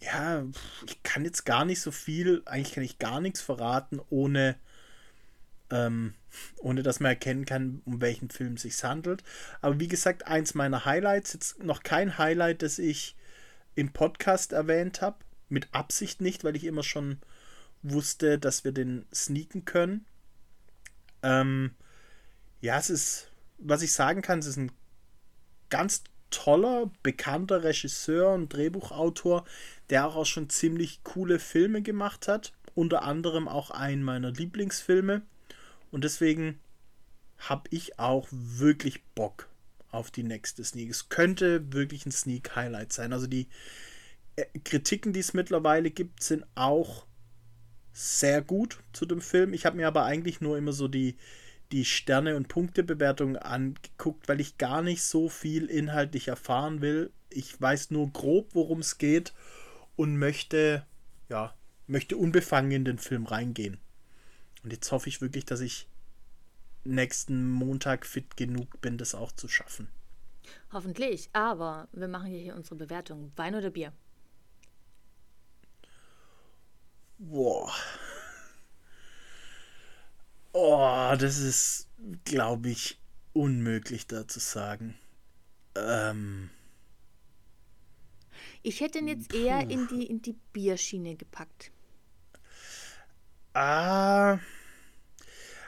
ja, ich kann jetzt gar nicht so viel, eigentlich kann ich gar nichts verraten, ohne, ähm, ohne dass man erkennen kann, um welchen Film es sich handelt. Aber wie gesagt, eins meiner Highlights, jetzt noch kein Highlight, das ich im Podcast erwähnt habe. Mit Absicht nicht, weil ich immer schon wusste, dass wir den sneaken können. Ähm, ja, es ist, was ich sagen kann, es ist ein ganz toller, bekannter Regisseur und Drehbuchautor, der auch schon ziemlich coole Filme gemacht hat. Unter anderem auch einen meiner Lieblingsfilme. Und deswegen habe ich auch wirklich Bock auf die nächste Sneak. Es könnte wirklich ein Sneak-Highlight sein. Also die äh, Kritiken, die es mittlerweile gibt, sind auch sehr gut zu dem Film. Ich habe mir aber eigentlich nur immer so die, die Sterne- und Punktebewertung angeguckt, weil ich gar nicht so viel inhaltlich erfahren will. Ich weiß nur grob, worum es geht und möchte, ja, möchte unbefangen in den Film reingehen. Und jetzt hoffe ich wirklich, dass ich nächsten Montag fit genug bin, das auch zu schaffen. Hoffentlich, aber wir machen hier unsere Bewertung. Wein oder Bier? Boah. Oh, das ist, glaube ich, unmöglich da zu sagen. Ähm. Ich hätte ihn jetzt Puh. eher in die, in die Bierschiene gepackt. Ah.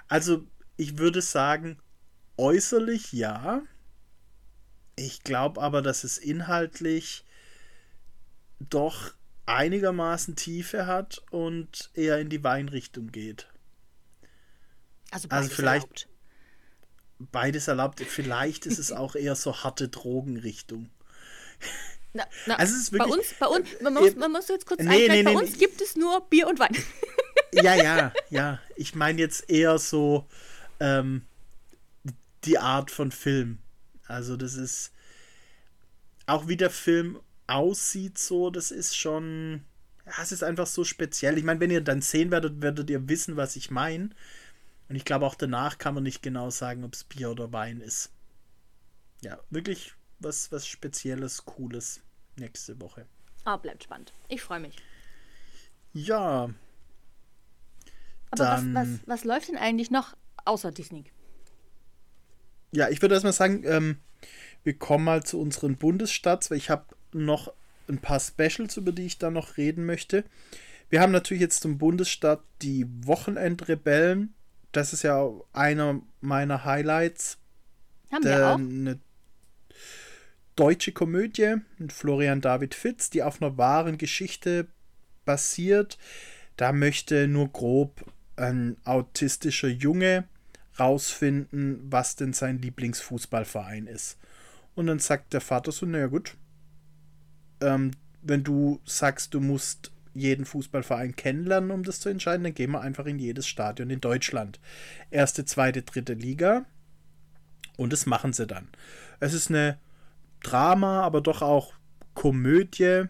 Also, ich würde sagen, äußerlich ja. Ich glaube aber, dass es inhaltlich doch einigermaßen Tiefe hat und eher in die Weinrichtung geht. Also, also vielleicht erlaubt. beides erlaubt. Vielleicht ist es auch eher so harte Drogenrichtung. Na, na, also es ist wirklich, bei uns, bei uns, man muss, man muss jetzt kurz nee, nee, bei nee, uns gibt es nur Bier und Wein. Ja, ja, ja. Ich meine jetzt eher so ähm, die Art von Film. Also das ist auch wie der Film aussieht, so, das ist schon, ja, es ist einfach so speziell. Ich meine, wenn ihr dann sehen werdet, werdet ihr wissen, was ich meine. Und ich glaube, auch danach kann man nicht genau sagen, ob es Bier oder Wein ist. Ja, wirklich was, was Spezielles, Cooles nächste Woche. Ah, bleibt spannend. Ich freue mich. Ja. Aber dann, was, was, was läuft denn eigentlich noch außer Disney? Ja, ich würde erstmal sagen, ähm, wir kommen mal zu unseren Bundesstaats, weil ich habe noch ein paar Specials, über die ich da noch reden möchte. Wir haben natürlich jetzt zum Bundesstaat die Wochenendrebellen. Das ist ja einer meiner Highlights. Haben wir auch? Eine deutsche Komödie mit Florian David Fitz, die auf einer wahren Geschichte basiert. Da möchte nur grob ein autistischer Junge rausfinden, was denn sein Lieblingsfußballverein ist. Und dann sagt der Vater so, naja gut, ähm, wenn du sagst, du musst jeden Fußballverein kennenlernen, um das zu entscheiden, dann gehen wir einfach in jedes Stadion in Deutschland. Erste, zweite, dritte Liga. Und das machen sie dann. Es ist eine Drama, aber doch auch Komödie.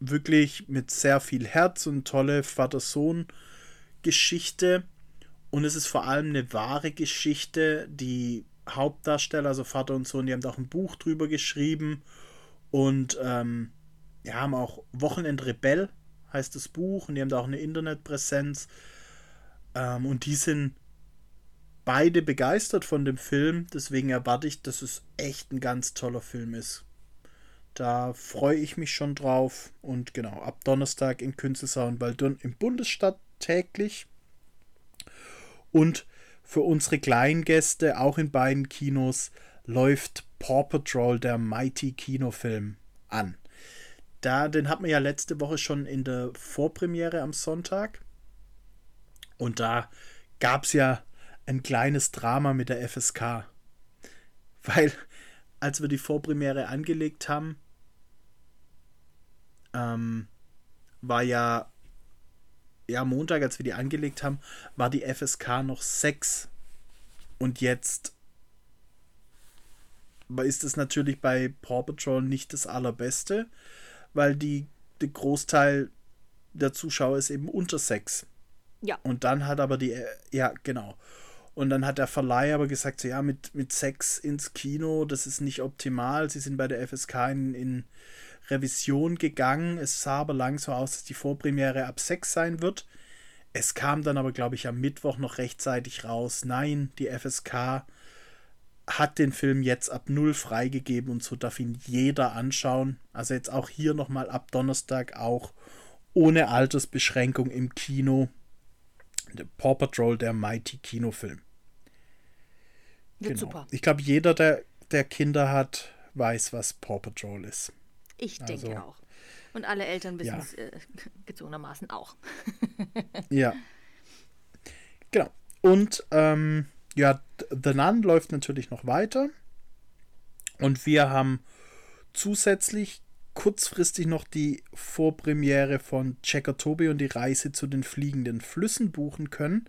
Wirklich mit sehr viel Herz und tolle Vater-Sohn-Geschichte. und es ist vor allem eine wahre Geschichte. Die Hauptdarsteller, also Vater und Sohn, die haben auch ein Buch drüber geschrieben und ähm, ja, haben auch Wochenend Rebell heißt das Buch und die haben da auch eine Internetpräsenz. Ähm, und die sind beide begeistert von dem Film, deswegen erwarte ich, dass es echt ein ganz toller Film ist. Da freue ich mich schon drauf. Und genau, ab Donnerstag in Künzelsau und Baldun im Bundesstadt täglich. Und für unsere kleinen Gäste, auch in beiden Kinos, läuft Paw Patrol, der Mighty Kinofilm, an. Da, den hat man ja letzte Woche schon in der Vorpremiere am Sonntag. Und da gab es ja ein kleines Drama mit der FSK. Weil, als wir die Vorpremiere angelegt haben, ähm, war ja, ja, Montag, als wir die angelegt haben, war die FSK noch 6. Und jetzt ist es natürlich bei Paw Patrol nicht das allerbeste, weil die, der Großteil der Zuschauer ist eben unter 6. Ja. Und dann hat aber die, ja, genau. Und dann hat der Verleih aber gesagt, so ja, mit, mit Sex ins Kino, das ist nicht optimal. Sie sind bei der FSK in, in Revision gegangen. Es sah aber lang so aus, dass die Vorpremiere ab 6 sein wird. Es kam dann aber, glaube ich, am Mittwoch noch rechtzeitig raus. Nein, die FSK hat den Film jetzt ab 0 freigegeben und so darf ihn jeder anschauen. Also jetzt auch hier nochmal ab Donnerstag auch ohne Altersbeschränkung im Kino. Paw Patrol, der Mighty Kinofilm. Wird genau. super. Ich glaube, jeder, der, der Kinder hat, weiß, was Paw Patrol ist. Ich denke Also- auch. Und alle Eltern wissen Ja. es äh, gezwungenermaßen auch. Ja. Genau. Und ähm, ja, The Nun läuft natürlich noch weiter. Und wir haben zusätzlich kurzfristig noch die Vorpremiere von Checker Tobi und die Reise zu den fliegenden Flüssen buchen können.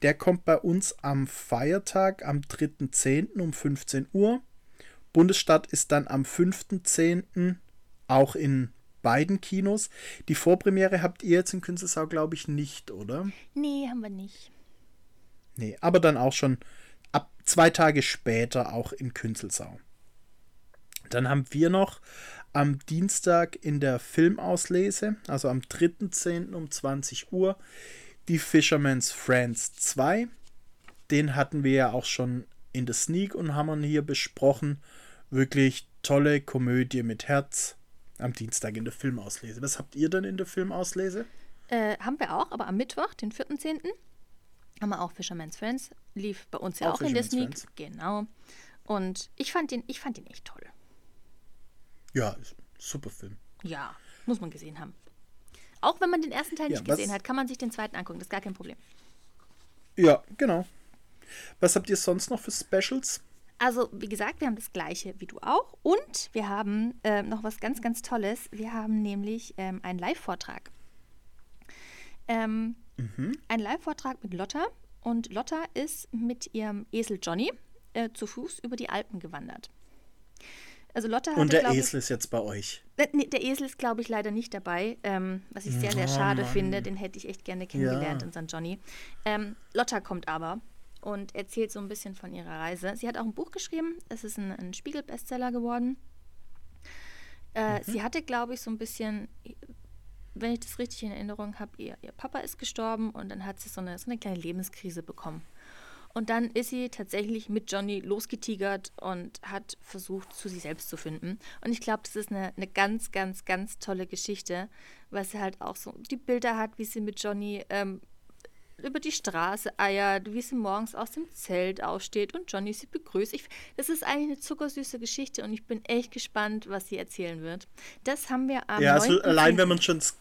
Der kommt bei uns am Feiertag am 3.10. um 15 Uhr. Bundesstadt ist dann am 5.10. auch in beiden Kinos. Die Vorpremiere habt ihr jetzt in Künzelsau, glaube ich, nicht, oder? Nee, haben wir nicht. Nee, aber dann auch schon ab zwei Tage später auch in Künzelsau. Dann haben wir noch am Dienstag in der Filmauslese, also am 3.10. um 20 Uhr, die Fisherman's Friends 2. Den hatten wir ja auch schon in der Sneak und haben ihn hier besprochen. Wirklich tolle Komödie mit Herz am Dienstag in der Filmauslese. Was habt ihr denn in der Filmauslese? Äh, haben wir auch, aber am Mittwoch, den 4.10., haben wir auch Fisherman's Friends. Lief bei uns ja Auch auch, in der Sneak. Genau. Und ich fand den, ich fand den echt toll. Ja, super Film. Ja, muss man gesehen haben. Auch wenn man den ersten Teil Ja, nicht gesehen hat, kann man sich den zweiten angucken. Das ist gar kein Problem. Ja, genau. Was habt ihr sonst noch für Specials? Also, wie gesagt, wir haben das gleiche wie du auch. Und wir haben ähm, noch was ganz, ganz Tolles. Wir haben nämlich ähm, einen Live-Vortrag. Ähm, Ein Live-Vortrag mit Lotta. Und Lotta ist mit ihrem Esel Johnny äh, zu Fuß über die Alpen gewandert. Also Lotta hatte, Und der glaub Esel ist jetzt bei euch. Ich, äh, nee, der Esel ist, glaube ich, leider nicht dabei, ähm, was ich sehr, sehr schade finde. Den hätte ich echt gerne kennengelernt, Ja. unseren Johnny. Ähm, Lotta kommt aber und erzählt so ein bisschen von ihrer Reise. Sie hat auch ein Buch geschrieben. Es ist ein, ein Spiegel-Bestseller geworden. Äh, Sie hatte, glaube ich, so ein bisschen, wenn ich das richtig in Erinnerung habe, ihr, ihr Papa ist gestorben und dann hat sie so eine, so eine kleine Lebenskrise bekommen. Und dann ist sie tatsächlich mit Johnny losgetigert und hat versucht, zu sich selbst zu finden. Und ich glaube, das ist eine, eine ganz, ganz, ganz tolle Geschichte, weil sie halt auch so die Bilder hat, wie sie mit Johnny ähm, über die Straße eiert, wie sie morgens aus dem Zelt aussteht und Johnny sie begrüßt. Ich, das ist eigentlich eine zuckersüße Geschichte und ich bin echt gespannt, was sie erzählen wird. Das haben wir am ja, also 9.10. allein wenn man schon das,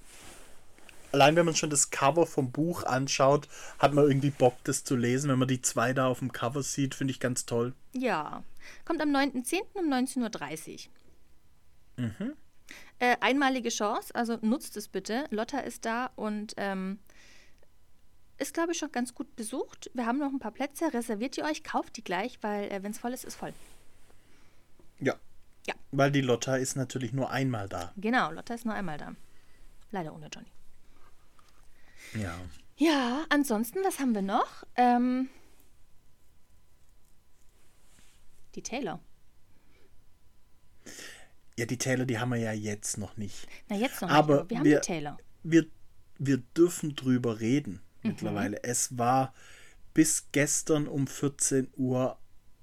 allein wenn man schon das Cover vom Buch anschaut, hat man irgendwie Bock, das zu lesen. Wenn man die zwei da auf dem Cover sieht, finde ich ganz toll. Ja, kommt am 9.10. um 19.30 Uhr. Äh, einmalige Chance, also nutzt es bitte. Lotta ist da und ähm, ist, glaube ich, schon ganz gut besucht. Wir haben noch ein paar Plätze. Reserviert ihr euch, kauft die gleich, weil äh, wenn es voll ist, ist voll. Ja. Ja. Weil die Lotta ist natürlich nur einmal da. Genau, Lotta ist nur einmal da. Leider ohne Johnny. Ja. Ja, ansonsten, was haben wir noch? Ähm, die Taylor. Ja, die Taylor, die haben wir ja jetzt noch nicht. Na, jetzt noch Aber nicht, aber wir haben wir- die Taylor. Wir, wir dürfen drüber reden Mhm. mittlerweile. Es war bis gestern um 14 Uhr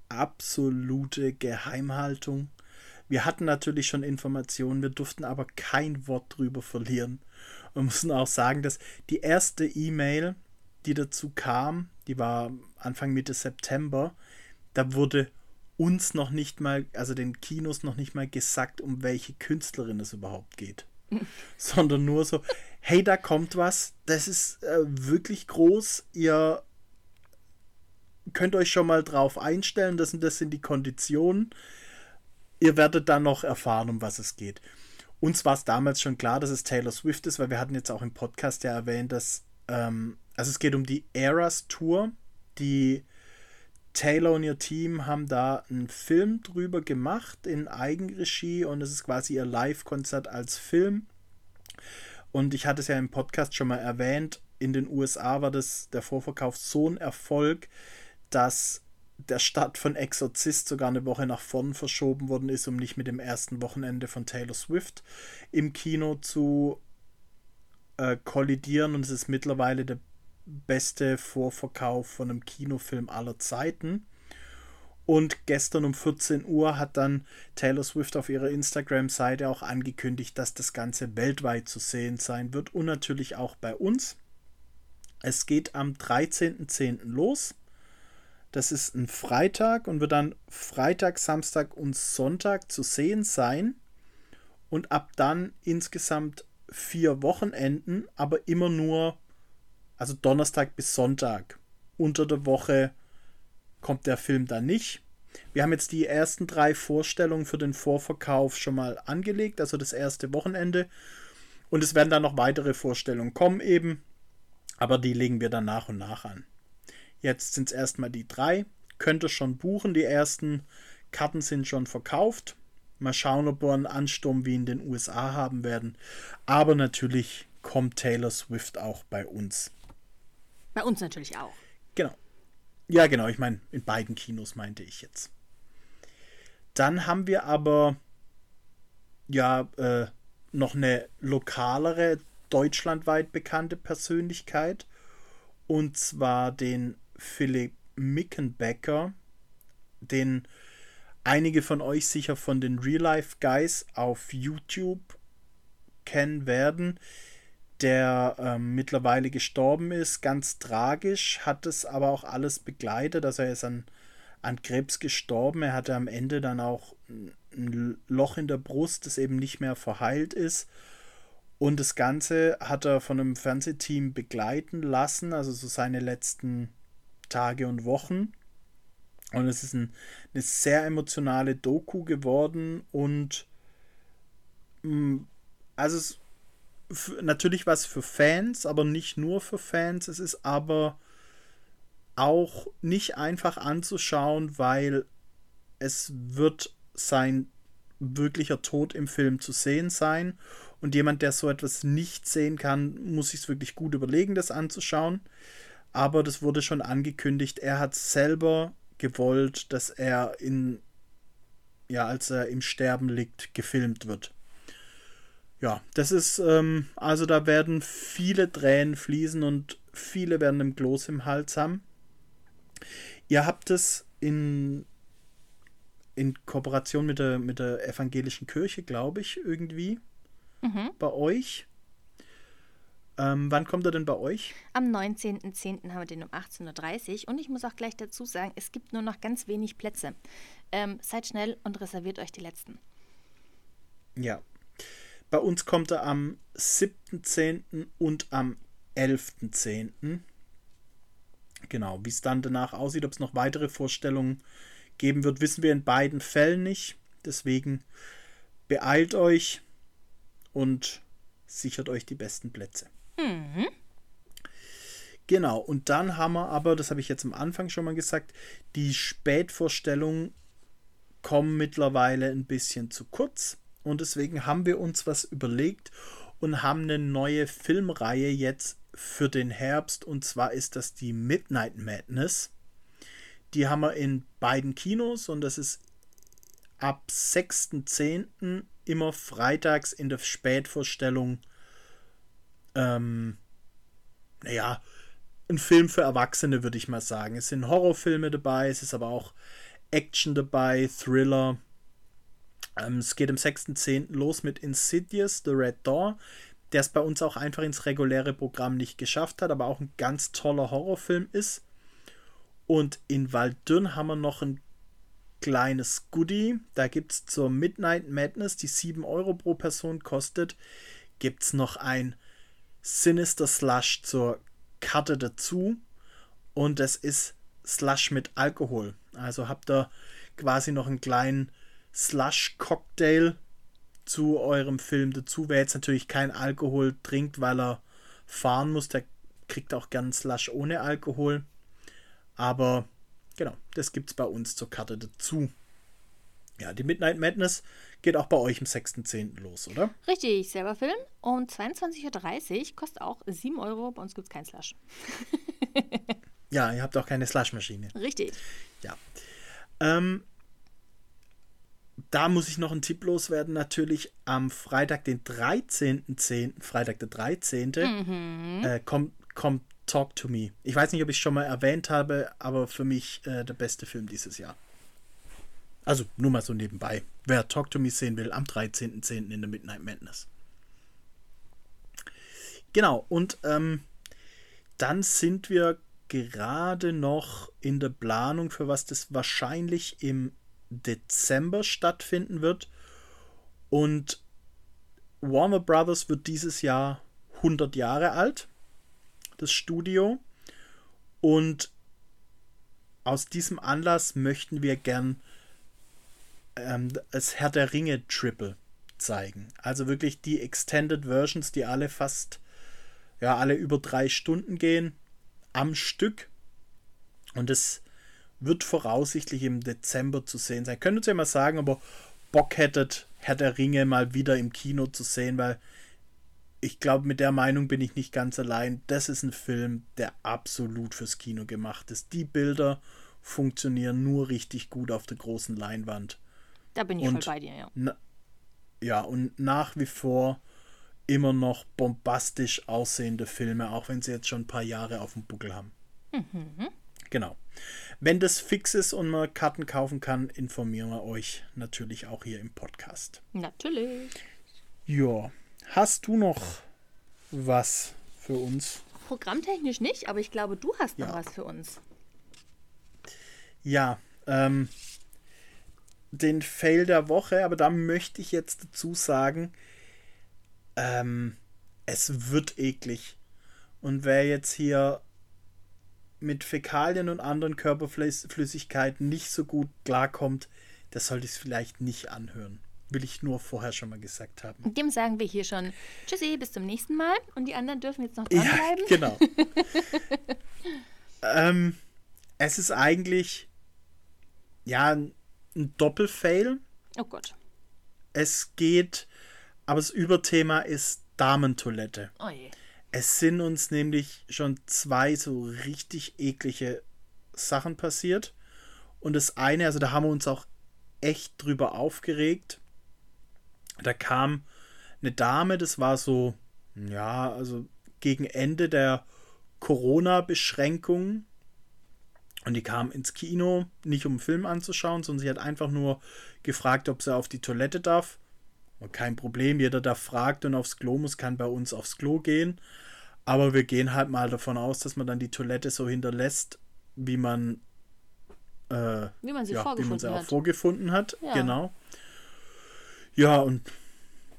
absolute Geheimhaltung. Wir hatten natürlich schon Informationen, wir durften aber kein Wort drüber verlieren. Wir müssen auch sagen, dass die erste E-Mail, die dazu kam, die war Anfang Mitte September, da wurde uns noch nicht mal, also den Kinos noch nicht mal gesagt, um welche Künstlerin es überhaupt geht. Sondern nur so, hey, da kommt was, das ist äh, wirklich groß, ihr könnt euch schon mal drauf einstellen, das sind, das sind die Konditionen. Ihr werdet dann noch erfahren, um was es geht. Uns war es damals schon klar, dass es Taylor Swift ist, weil wir hatten jetzt auch im Podcast ja erwähnt, dass, ähm, also es geht um die Eras Tour, die Taylor und ihr Team haben da einen Film drüber gemacht in Eigenregie und es ist quasi ihr Live-Konzert als Film. Und ich hatte es ja im Podcast schon mal erwähnt, in den USA war das der Vorverkauf so ein Erfolg, dass der Start von Exorzist sogar eine Woche nach vorn verschoben worden ist, um nicht mit dem ersten Wochenende von Taylor Swift im Kino zu äh, kollidieren. Und es ist mittlerweile der beste Vorverkauf von einem Kinofilm aller Zeiten. Und gestern um 14 Uhr hat dann Taylor Swift auf ihrer Instagram-Seite auch angekündigt, dass das Ganze weltweit zu sehen sein wird und natürlich auch bei uns. Es geht am 13.10. los. Das ist ein Freitag und wird dann Freitag, Samstag und Sonntag zu sehen sein. Und ab dann insgesamt vier Wochenenden, aber immer nur, also Donnerstag bis Sonntag. Unter der Woche kommt der Film dann nicht. Wir haben jetzt die ersten drei Vorstellungen für den Vorverkauf schon mal angelegt, also das erste Wochenende. Und es werden dann noch weitere Vorstellungen kommen eben, aber die legen wir dann nach und nach an. Jetzt sind es erstmal die drei. Könnt ihr schon buchen. Die ersten Karten sind schon verkauft. Mal schauen, ob wir einen Ansturm wie in den USA haben werden. Aber natürlich kommt Taylor Swift auch bei uns. Bei uns natürlich auch. Genau. Ja, genau. Ich meine, in beiden Kinos meinte ich jetzt. Dann haben wir aber ja äh, noch eine lokalere, deutschlandweit bekannte Persönlichkeit. Und zwar den Philipp Mickenbecker, den einige von euch sicher von den Real Life Guys auf YouTube kennen werden, der ähm, mittlerweile gestorben ist, ganz tragisch, hat es aber auch alles begleitet, also er ist an, an Krebs gestorben, er hatte am Ende dann auch ein Loch in der Brust, das eben nicht mehr verheilt ist. Und das Ganze hat er von einem Fernsehteam begleiten lassen, also so seine letzten Tage und Wochen. Und es ist ein, eine sehr emotionale Doku geworden und mh, also es natürlich was für Fans, aber nicht nur für Fans. Es ist aber auch nicht einfach anzuschauen, weil es wird sein wirklicher Tod im Film zu sehen sein. Und jemand, der so etwas nicht sehen kann, muss sich es wirklich gut überlegen, das anzuschauen. Aber das wurde schon angekündigt. Er hat selber gewollt, dass er in, ja, als er im Sterben liegt, gefilmt wird. Ja, das ist, ähm, also da werden viele Tränen fließen und viele werden im Kloß im Hals haben. Ihr habt es in, in Kooperation mit der, mit der evangelischen Kirche, glaube ich, irgendwie Mhm. bei euch. Ähm, wann kommt er denn bei euch? Am 19.10. haben wir den um 18.30 Uhr und ich muss auch gleich dazu sagen, es gibt nur noch ganz wenig Plätze. Ähm, seid schnell und reserviert euch die letzten. Ja. Bei uns kommt er am 7.10. und am 11.10. Genau, wie es dann danach aussieht, ob es noch weitere Vorstellungen geben wird, wissen wir in beiden Fällen nicht. Deswegen beeilt euch und sichert euch die besten Plätze. Genau, und dann haben wir aber, das habe ich jetzt am Anfang schon mal gesagt, die Spätvorstellungen kommen mittlerweile ein bisschen zu kurz und deswegen haben wir uns was überlegt und haben eine neue Filmreihe jetzt für den Herbst und zwar ist das die Midnight Madness. Die haben wir in beiden Kinos und das ist ab 6.10. immer freitags in der Spätvorstellung. Ähm, naja, ein Film für Erwachsene, würde ich mal sagen. Es sind Horrorfilme dabei, es ist aber auch Action dabei, Thriller. Ähm, es geht am 6.10. los mit Insidious, The Red Door, der es bei uns auch einfach ins reguläre Programm nicht geschafft hat, aber auch ein ganz toller Horrorfilm ist. Und in Waldürn haben wir noch ein kleines Goodie. Da gibt es zur Midnight Madness, die 7 Euro pro Person kostet, gibt es noch ein Sinister Slush zur Karte dazu. Und es ist Slush mit Alkohol. Also habt ihr quasi noch einen kleinen Slush-Cocktail zu eurem Film dazu. Wer jetzt natürlich kein Alkohol trinkt, weil er fahren muss, der kriegt auch gern Slush ohne Alkohol. Aber genau, das gibt es bei uns zur Karte dazu. Ja, die Midnight Madness geht auch bei euch am 6.10. los, oder? Richtig, selber Film. Um 22.30 Uhr kostet auch 7 Euro. Bei uns gibt es keinen Slush. ja, ihr habt auch keine Slush-Maschine. Richtig. Ja. Ähm, da muss ich noch einen Tipp loswerden. Natürlich am Freitag, den 13.10., Freitag der 13., mhm. äh, kommt, kommt Talk to Me. Ich weiß nicht, ob ich es schon mal erwähnt habe, aber für mich äh, der beste Film dieses Jahr. Also nur mal so nebenbei. Wer Talk to Me sehen will, am 13.10. in der Midnight Madness. Genau, und ähm, dann sind wir gerade noch in der Planung, für was das wahrscheinlich im Dezember stattfinden wird. Und Warner Brothers wird dieses Jahr 100 Jahre alt, das Studio. Und aus diesem Anlass möchten wir gern ähm, das Herr der Ringe Triple zeigen. Also wirklich die Extended Versions, die alle fast, ja, alle über drei Stunden gehen am Stück. Und es wird voraussichtlich im Dezember zu sehen sein. Könnt ihr ja mal sagen, aber Bock hättet, Herr der Ringe mal wieder im Kino zu sehen, weil ich glaube, mit der Meinung bin ich nicht ganz allein. Das ist ein Film, der absolut fürs Kino gemacht ist. Die Bilder funktionieren nur richtig gut auf der großen Leinwand. Da bin ich und voll bei dir, ja. Na, ja, und nach wie vor immer noch bombastisch aussehende Filme, auch wenn sie jetzt schon ein paar Jahre auf dem Buckel haben. Mhm. Genau. Wenn das fix ist und man Karten kaufen kann, informieren wir euch natürlich auch hier im Podcast. Natürlich. Ja. Hast du noch was für uns? Programmtechnisch nicht, aber ich glaube, du hast noch ja. was für uns. Ja, ähm, den Fail der Woche, aber da möchte ich jetzt dazu sagen, ähm, es wird eklig. Und wer jetzt hier mit Fäkalien und anderen Körperflüssigkeiten nicht so gut klarkommt, der sollte es vielleicht nicht anhören. Will ich nur vorher schon mal gesagt haben. Dem sagen wir hier schon Tschüssi, bis zum nächsten Mal. Und die anderen dürfen jetzt noch dranbleiben. Ja, genau. ähm, es ist eigentlich ja ein Doppelfail. Oh Gott. Es geht, aber das Überthema ist Damentoilette. Oh je. Es sind uns nämlich schon zwei so richtig eklige Sachen passiert. Und das eine, also da haben wir uns auch echt drüber aufgeregt. Da kam eine Dame, das war so, ja, also gegen Ende der Corona-Beschränkungen. Und die kam ins Kino, nicht um einen Film anzuschauen, sondern sie hat einfach nur gefragt, ob sie auf die Toilette darf. Kein Problem, jeder, der fragt und aufs Klo muss, kann bei uns aufs Klo gehen. Aber wir gehen halt mal davon aus, dass man dann die Toilette so hinterlässt, wie man, äh, wie man sie, ja, wie man sie auch vorgefunden hat. Ja. Genau. Ja, und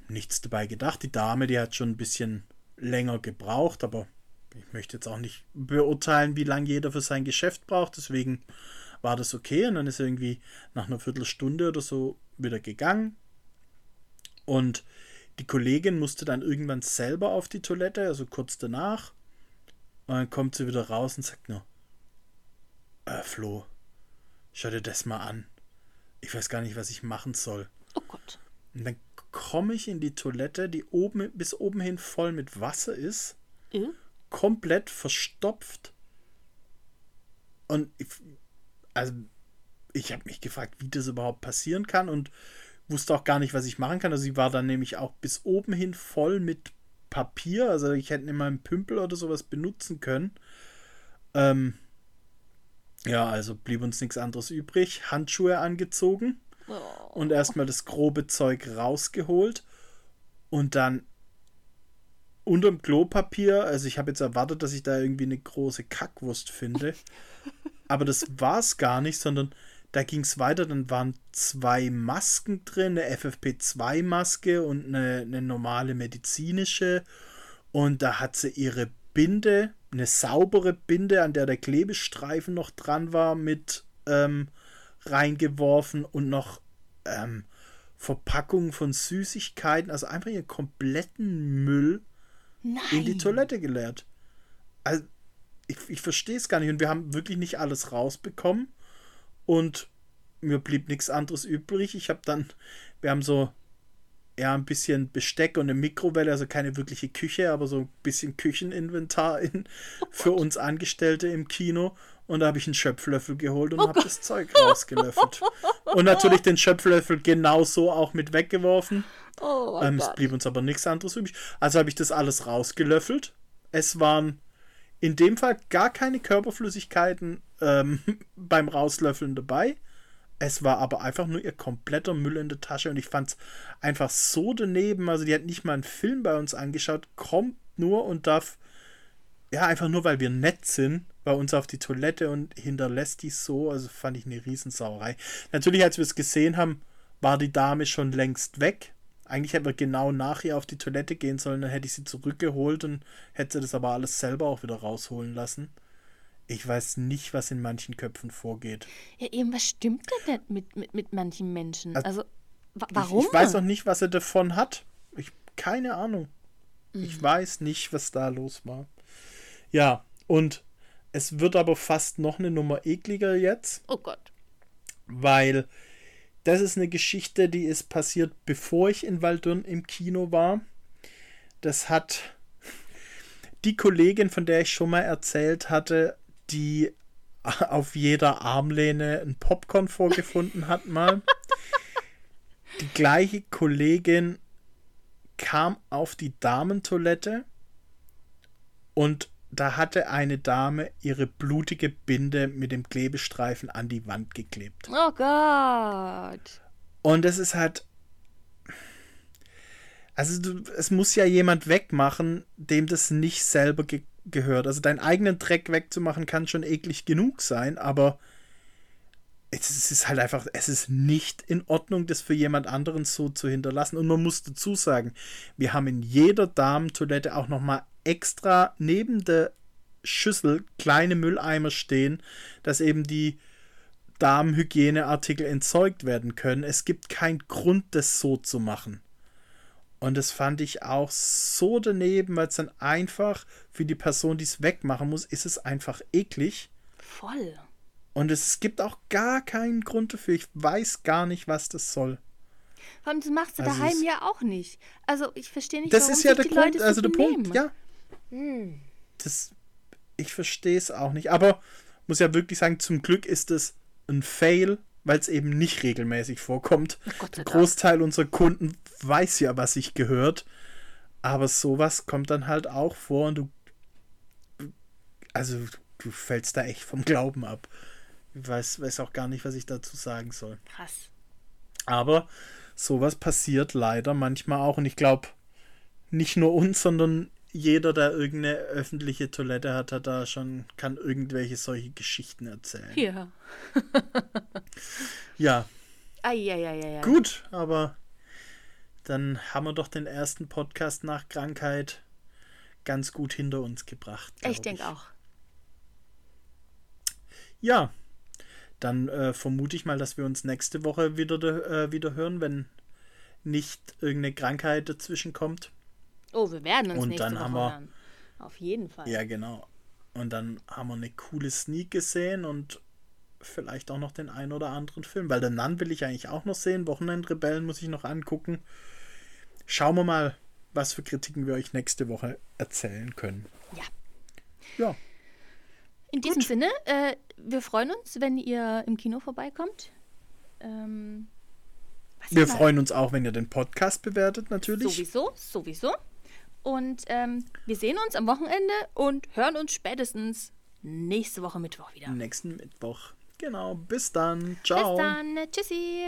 nichts dabei gedacht. Die Dame, die hat schon ein bisschen länger gebraucht, aber ich möchte jetzt auch nicht beurteilen, wie lange jeder für sein Geschäft braucht. Deswegen war das okay. Und dann ist er irgendwie nach einer Viertelstunde oder so wieder gegangen. Und die Kollegin musste dann irgendwann selber auf die Toilette, also kurz danach. Und dann kommt sie wieder raus und sagt nur, äh, Flo, schau dir das mal an. Ich weiß gar nicht, was ich machen soll. Oh Gott. Und dann komme ich in die Toilette, die oben bis oben hin voll mit Wasser ist, Äh? komplett verstopft. Und ich, also ich habe mich gefragt, wie das überhaupt passieren kann und wusste auch gar nicht, was ich machen kann. Also sie war dann nämlich auch bis oben hin voll mit Papier. Also ich hätte in meinem Pümpel oder sowas benutzen können. Ähm, ja, also blieb uns nichts anderes übrig. Handschuhe angezogen und erstmal das grobe Zeug rausgeholt und dann unterm Klopapier, also ich habe jetzt erwartet, dass ich da irgendwie eine große Kackwurst finde, aber das war es gar nicht, sondern da ging es weiter, dann waren zwei Masken drin, eine FFP2-Maske und eine, eine normale medizinische und da hat sie ihre Binde, eine saubere Binde, an der der Klebestreifen noch dran war, mit ähm, reingeworfen und noch ähm, Verpackungen von Süßigkeiten, also einfach ihren kompletten Müll in die Toilette geleert. Also, ich, ich verstehe es gar nicht. Und wir haben wirklich nicht alles rausbekommen. Und mir blieb nichts anderes übrig. Ich habe dann, wir haben so ja ein bisschen Besteck und eine Mikrowelle, also keine wirkliche Küche, aber so ein bisschen Kücheninventar in, für uns Angestellte im Kino. Und da habe ich einen Schöpflöffel geholt und habe das Zeug rausgelöffelt. Und natürlich den Schöpflöffel genauso auch mit weggeworfen. Oh Ähm, es blieb uns aber nichts anderes übrig. Also habe ich das alles rausgelöffelt. Es waren in dem Fall gar keine Körperflüssigkeiten ähm, beim Rauslöffeln dabei. Es war aber einfach nur ihr kompletter Müll in der Tasche und ich fand es einfach so daneben. Also die hat nicht mal einen Film bei uns angeschaut, kommt nur und darf, ja, einfach nur weil wir nett sind, bei uns auf die Toilette und hinterlässt die so. Also fand ich eine Riesensauerei. Natürlich, als wir es gesehen haben, war die Dame schon längst weg. Eigentlich hätten wir genau nach ihr auf die Toilette gehen sollen, dann hätte ich sie zurückgeholt und hätte sie das aber alles selber auch wieder rausholen lassen. Ich weiß nicht, was in manchen Köpfen vorgeht. Ja, irgendwas stimmt da nicht mit, mit, mit manchen Menschen. Also, wa Ich, warum? ich weiß auch nicht, was er davon hat. Ich keine Ahnung. Ich weiß nicht, was da los war. Ja, und es wird aber fast noch eine Nummer ekliger jetzt, oh Gott. weil das ist eine Geschichte, die ist passiert, bevor ich in Waldürn im Kino war. Das hat die Kollegin, von der ich schon mal erzählt hatte, die auf jeder Armlehne ein Popcorn vorgefunden hat mal. Die gleiche Kollegin kam auf die Damentoilette und da hatte eine Dame ihre blutige Binde mit dem Klebestreifen an die Wand geklebt. Oh Gott. Und es ist halt. Also, du, es muss ja jemand wegmachen, dem das nicht selber ge gehört. Also, deinen eigenen Dreck wegzumachen kann schon eklig genug sein, aber es, ist halt einfach, es ist nicht in Ordnung, das für jemand anderen so zu hinterlassen. Und man muss dazu sagen, wir haben in jeder Damentoilette auch nochmal extra neben der Schüssel kleine Mülleimer stehen, dass eben die Damenhygieneartikel entsorgt werden können. Es gibt keinen Grund, das so zu machen. Und das fand ich auch so daneben, weil es dann einfach für die Person, die es wegmachen muss, ist es einfach eklig. Voll. Und es gibt auch gar keinen Grund dafür. Ich weiß gar nicht, was das soll. Vor allem, das machst du Also daheim ja auch nicht. Also, ich verstehe nicht, Das warum ist ja der die Grund, Leute also so der Punkt, ja. Das, ich verstehe es auch nicht. Aber muss ja wirklich sagen, zum Glück ist es ein Fail, weil es eben nicht regelmäßig vorkommt. Der. Großteil unserer Kunden weiß ja, was sich gehört. Aber sowas kommt dann halt auch vor und du. Also, du fällst da echt vom Glauben ab. Ich weiß, weiß auch gar nicht, was ich dazu sagen soll. Krass. Aber sowas passiert leider manchmal auch. Und ich glaube, nicht nur uns, sondern jeder, der irgendeine öffentliche Toilette hat, hat da schon, kann irgendwelche solche Geschichten erzählen. Ja. Ja, Eieieiei. gut, aber dann haben wir doch den ersten Podcast nach Krankheit ganz gut hinter uns gebracht. Ich denke auch. Ja, dann äh, vermute ich mal, dass wir uns nächste Woche wieder, äh, wieder hören, wenn nicht irgendeine Krankheit dazwischen kommt. Oh, wir werden uns Und nächste dann Woche haben wir- hören. Auf jeden Fall. Ja, genau. Und dann haben wir eine coole Sneak gesehen und vielleicht auch noch den einen oder anderen Film. Weil der Nun will ich eigentlich auch noch sehen. Wochenendrebellen muss ich noch angucken. schauen wir mal, was für Kritiken wir euch nächste Woche erzählen können. Ja. Ja, In diesem Sinne, äh, wir freuen uns, wenn ihr im Kino vorbeikommt. Ähm, wir freuen uns auch, wenn ihr den Podcast bewertet, natürlich. Sowieso, sowieso. Und ähm, wir sehen uns am Wochenende und hören uns spätestens nächste Woche Mittwoch wieder. Nächsten Mittwoch. Genau. Bis dann. Ciao. Bis dann. Tschüssi.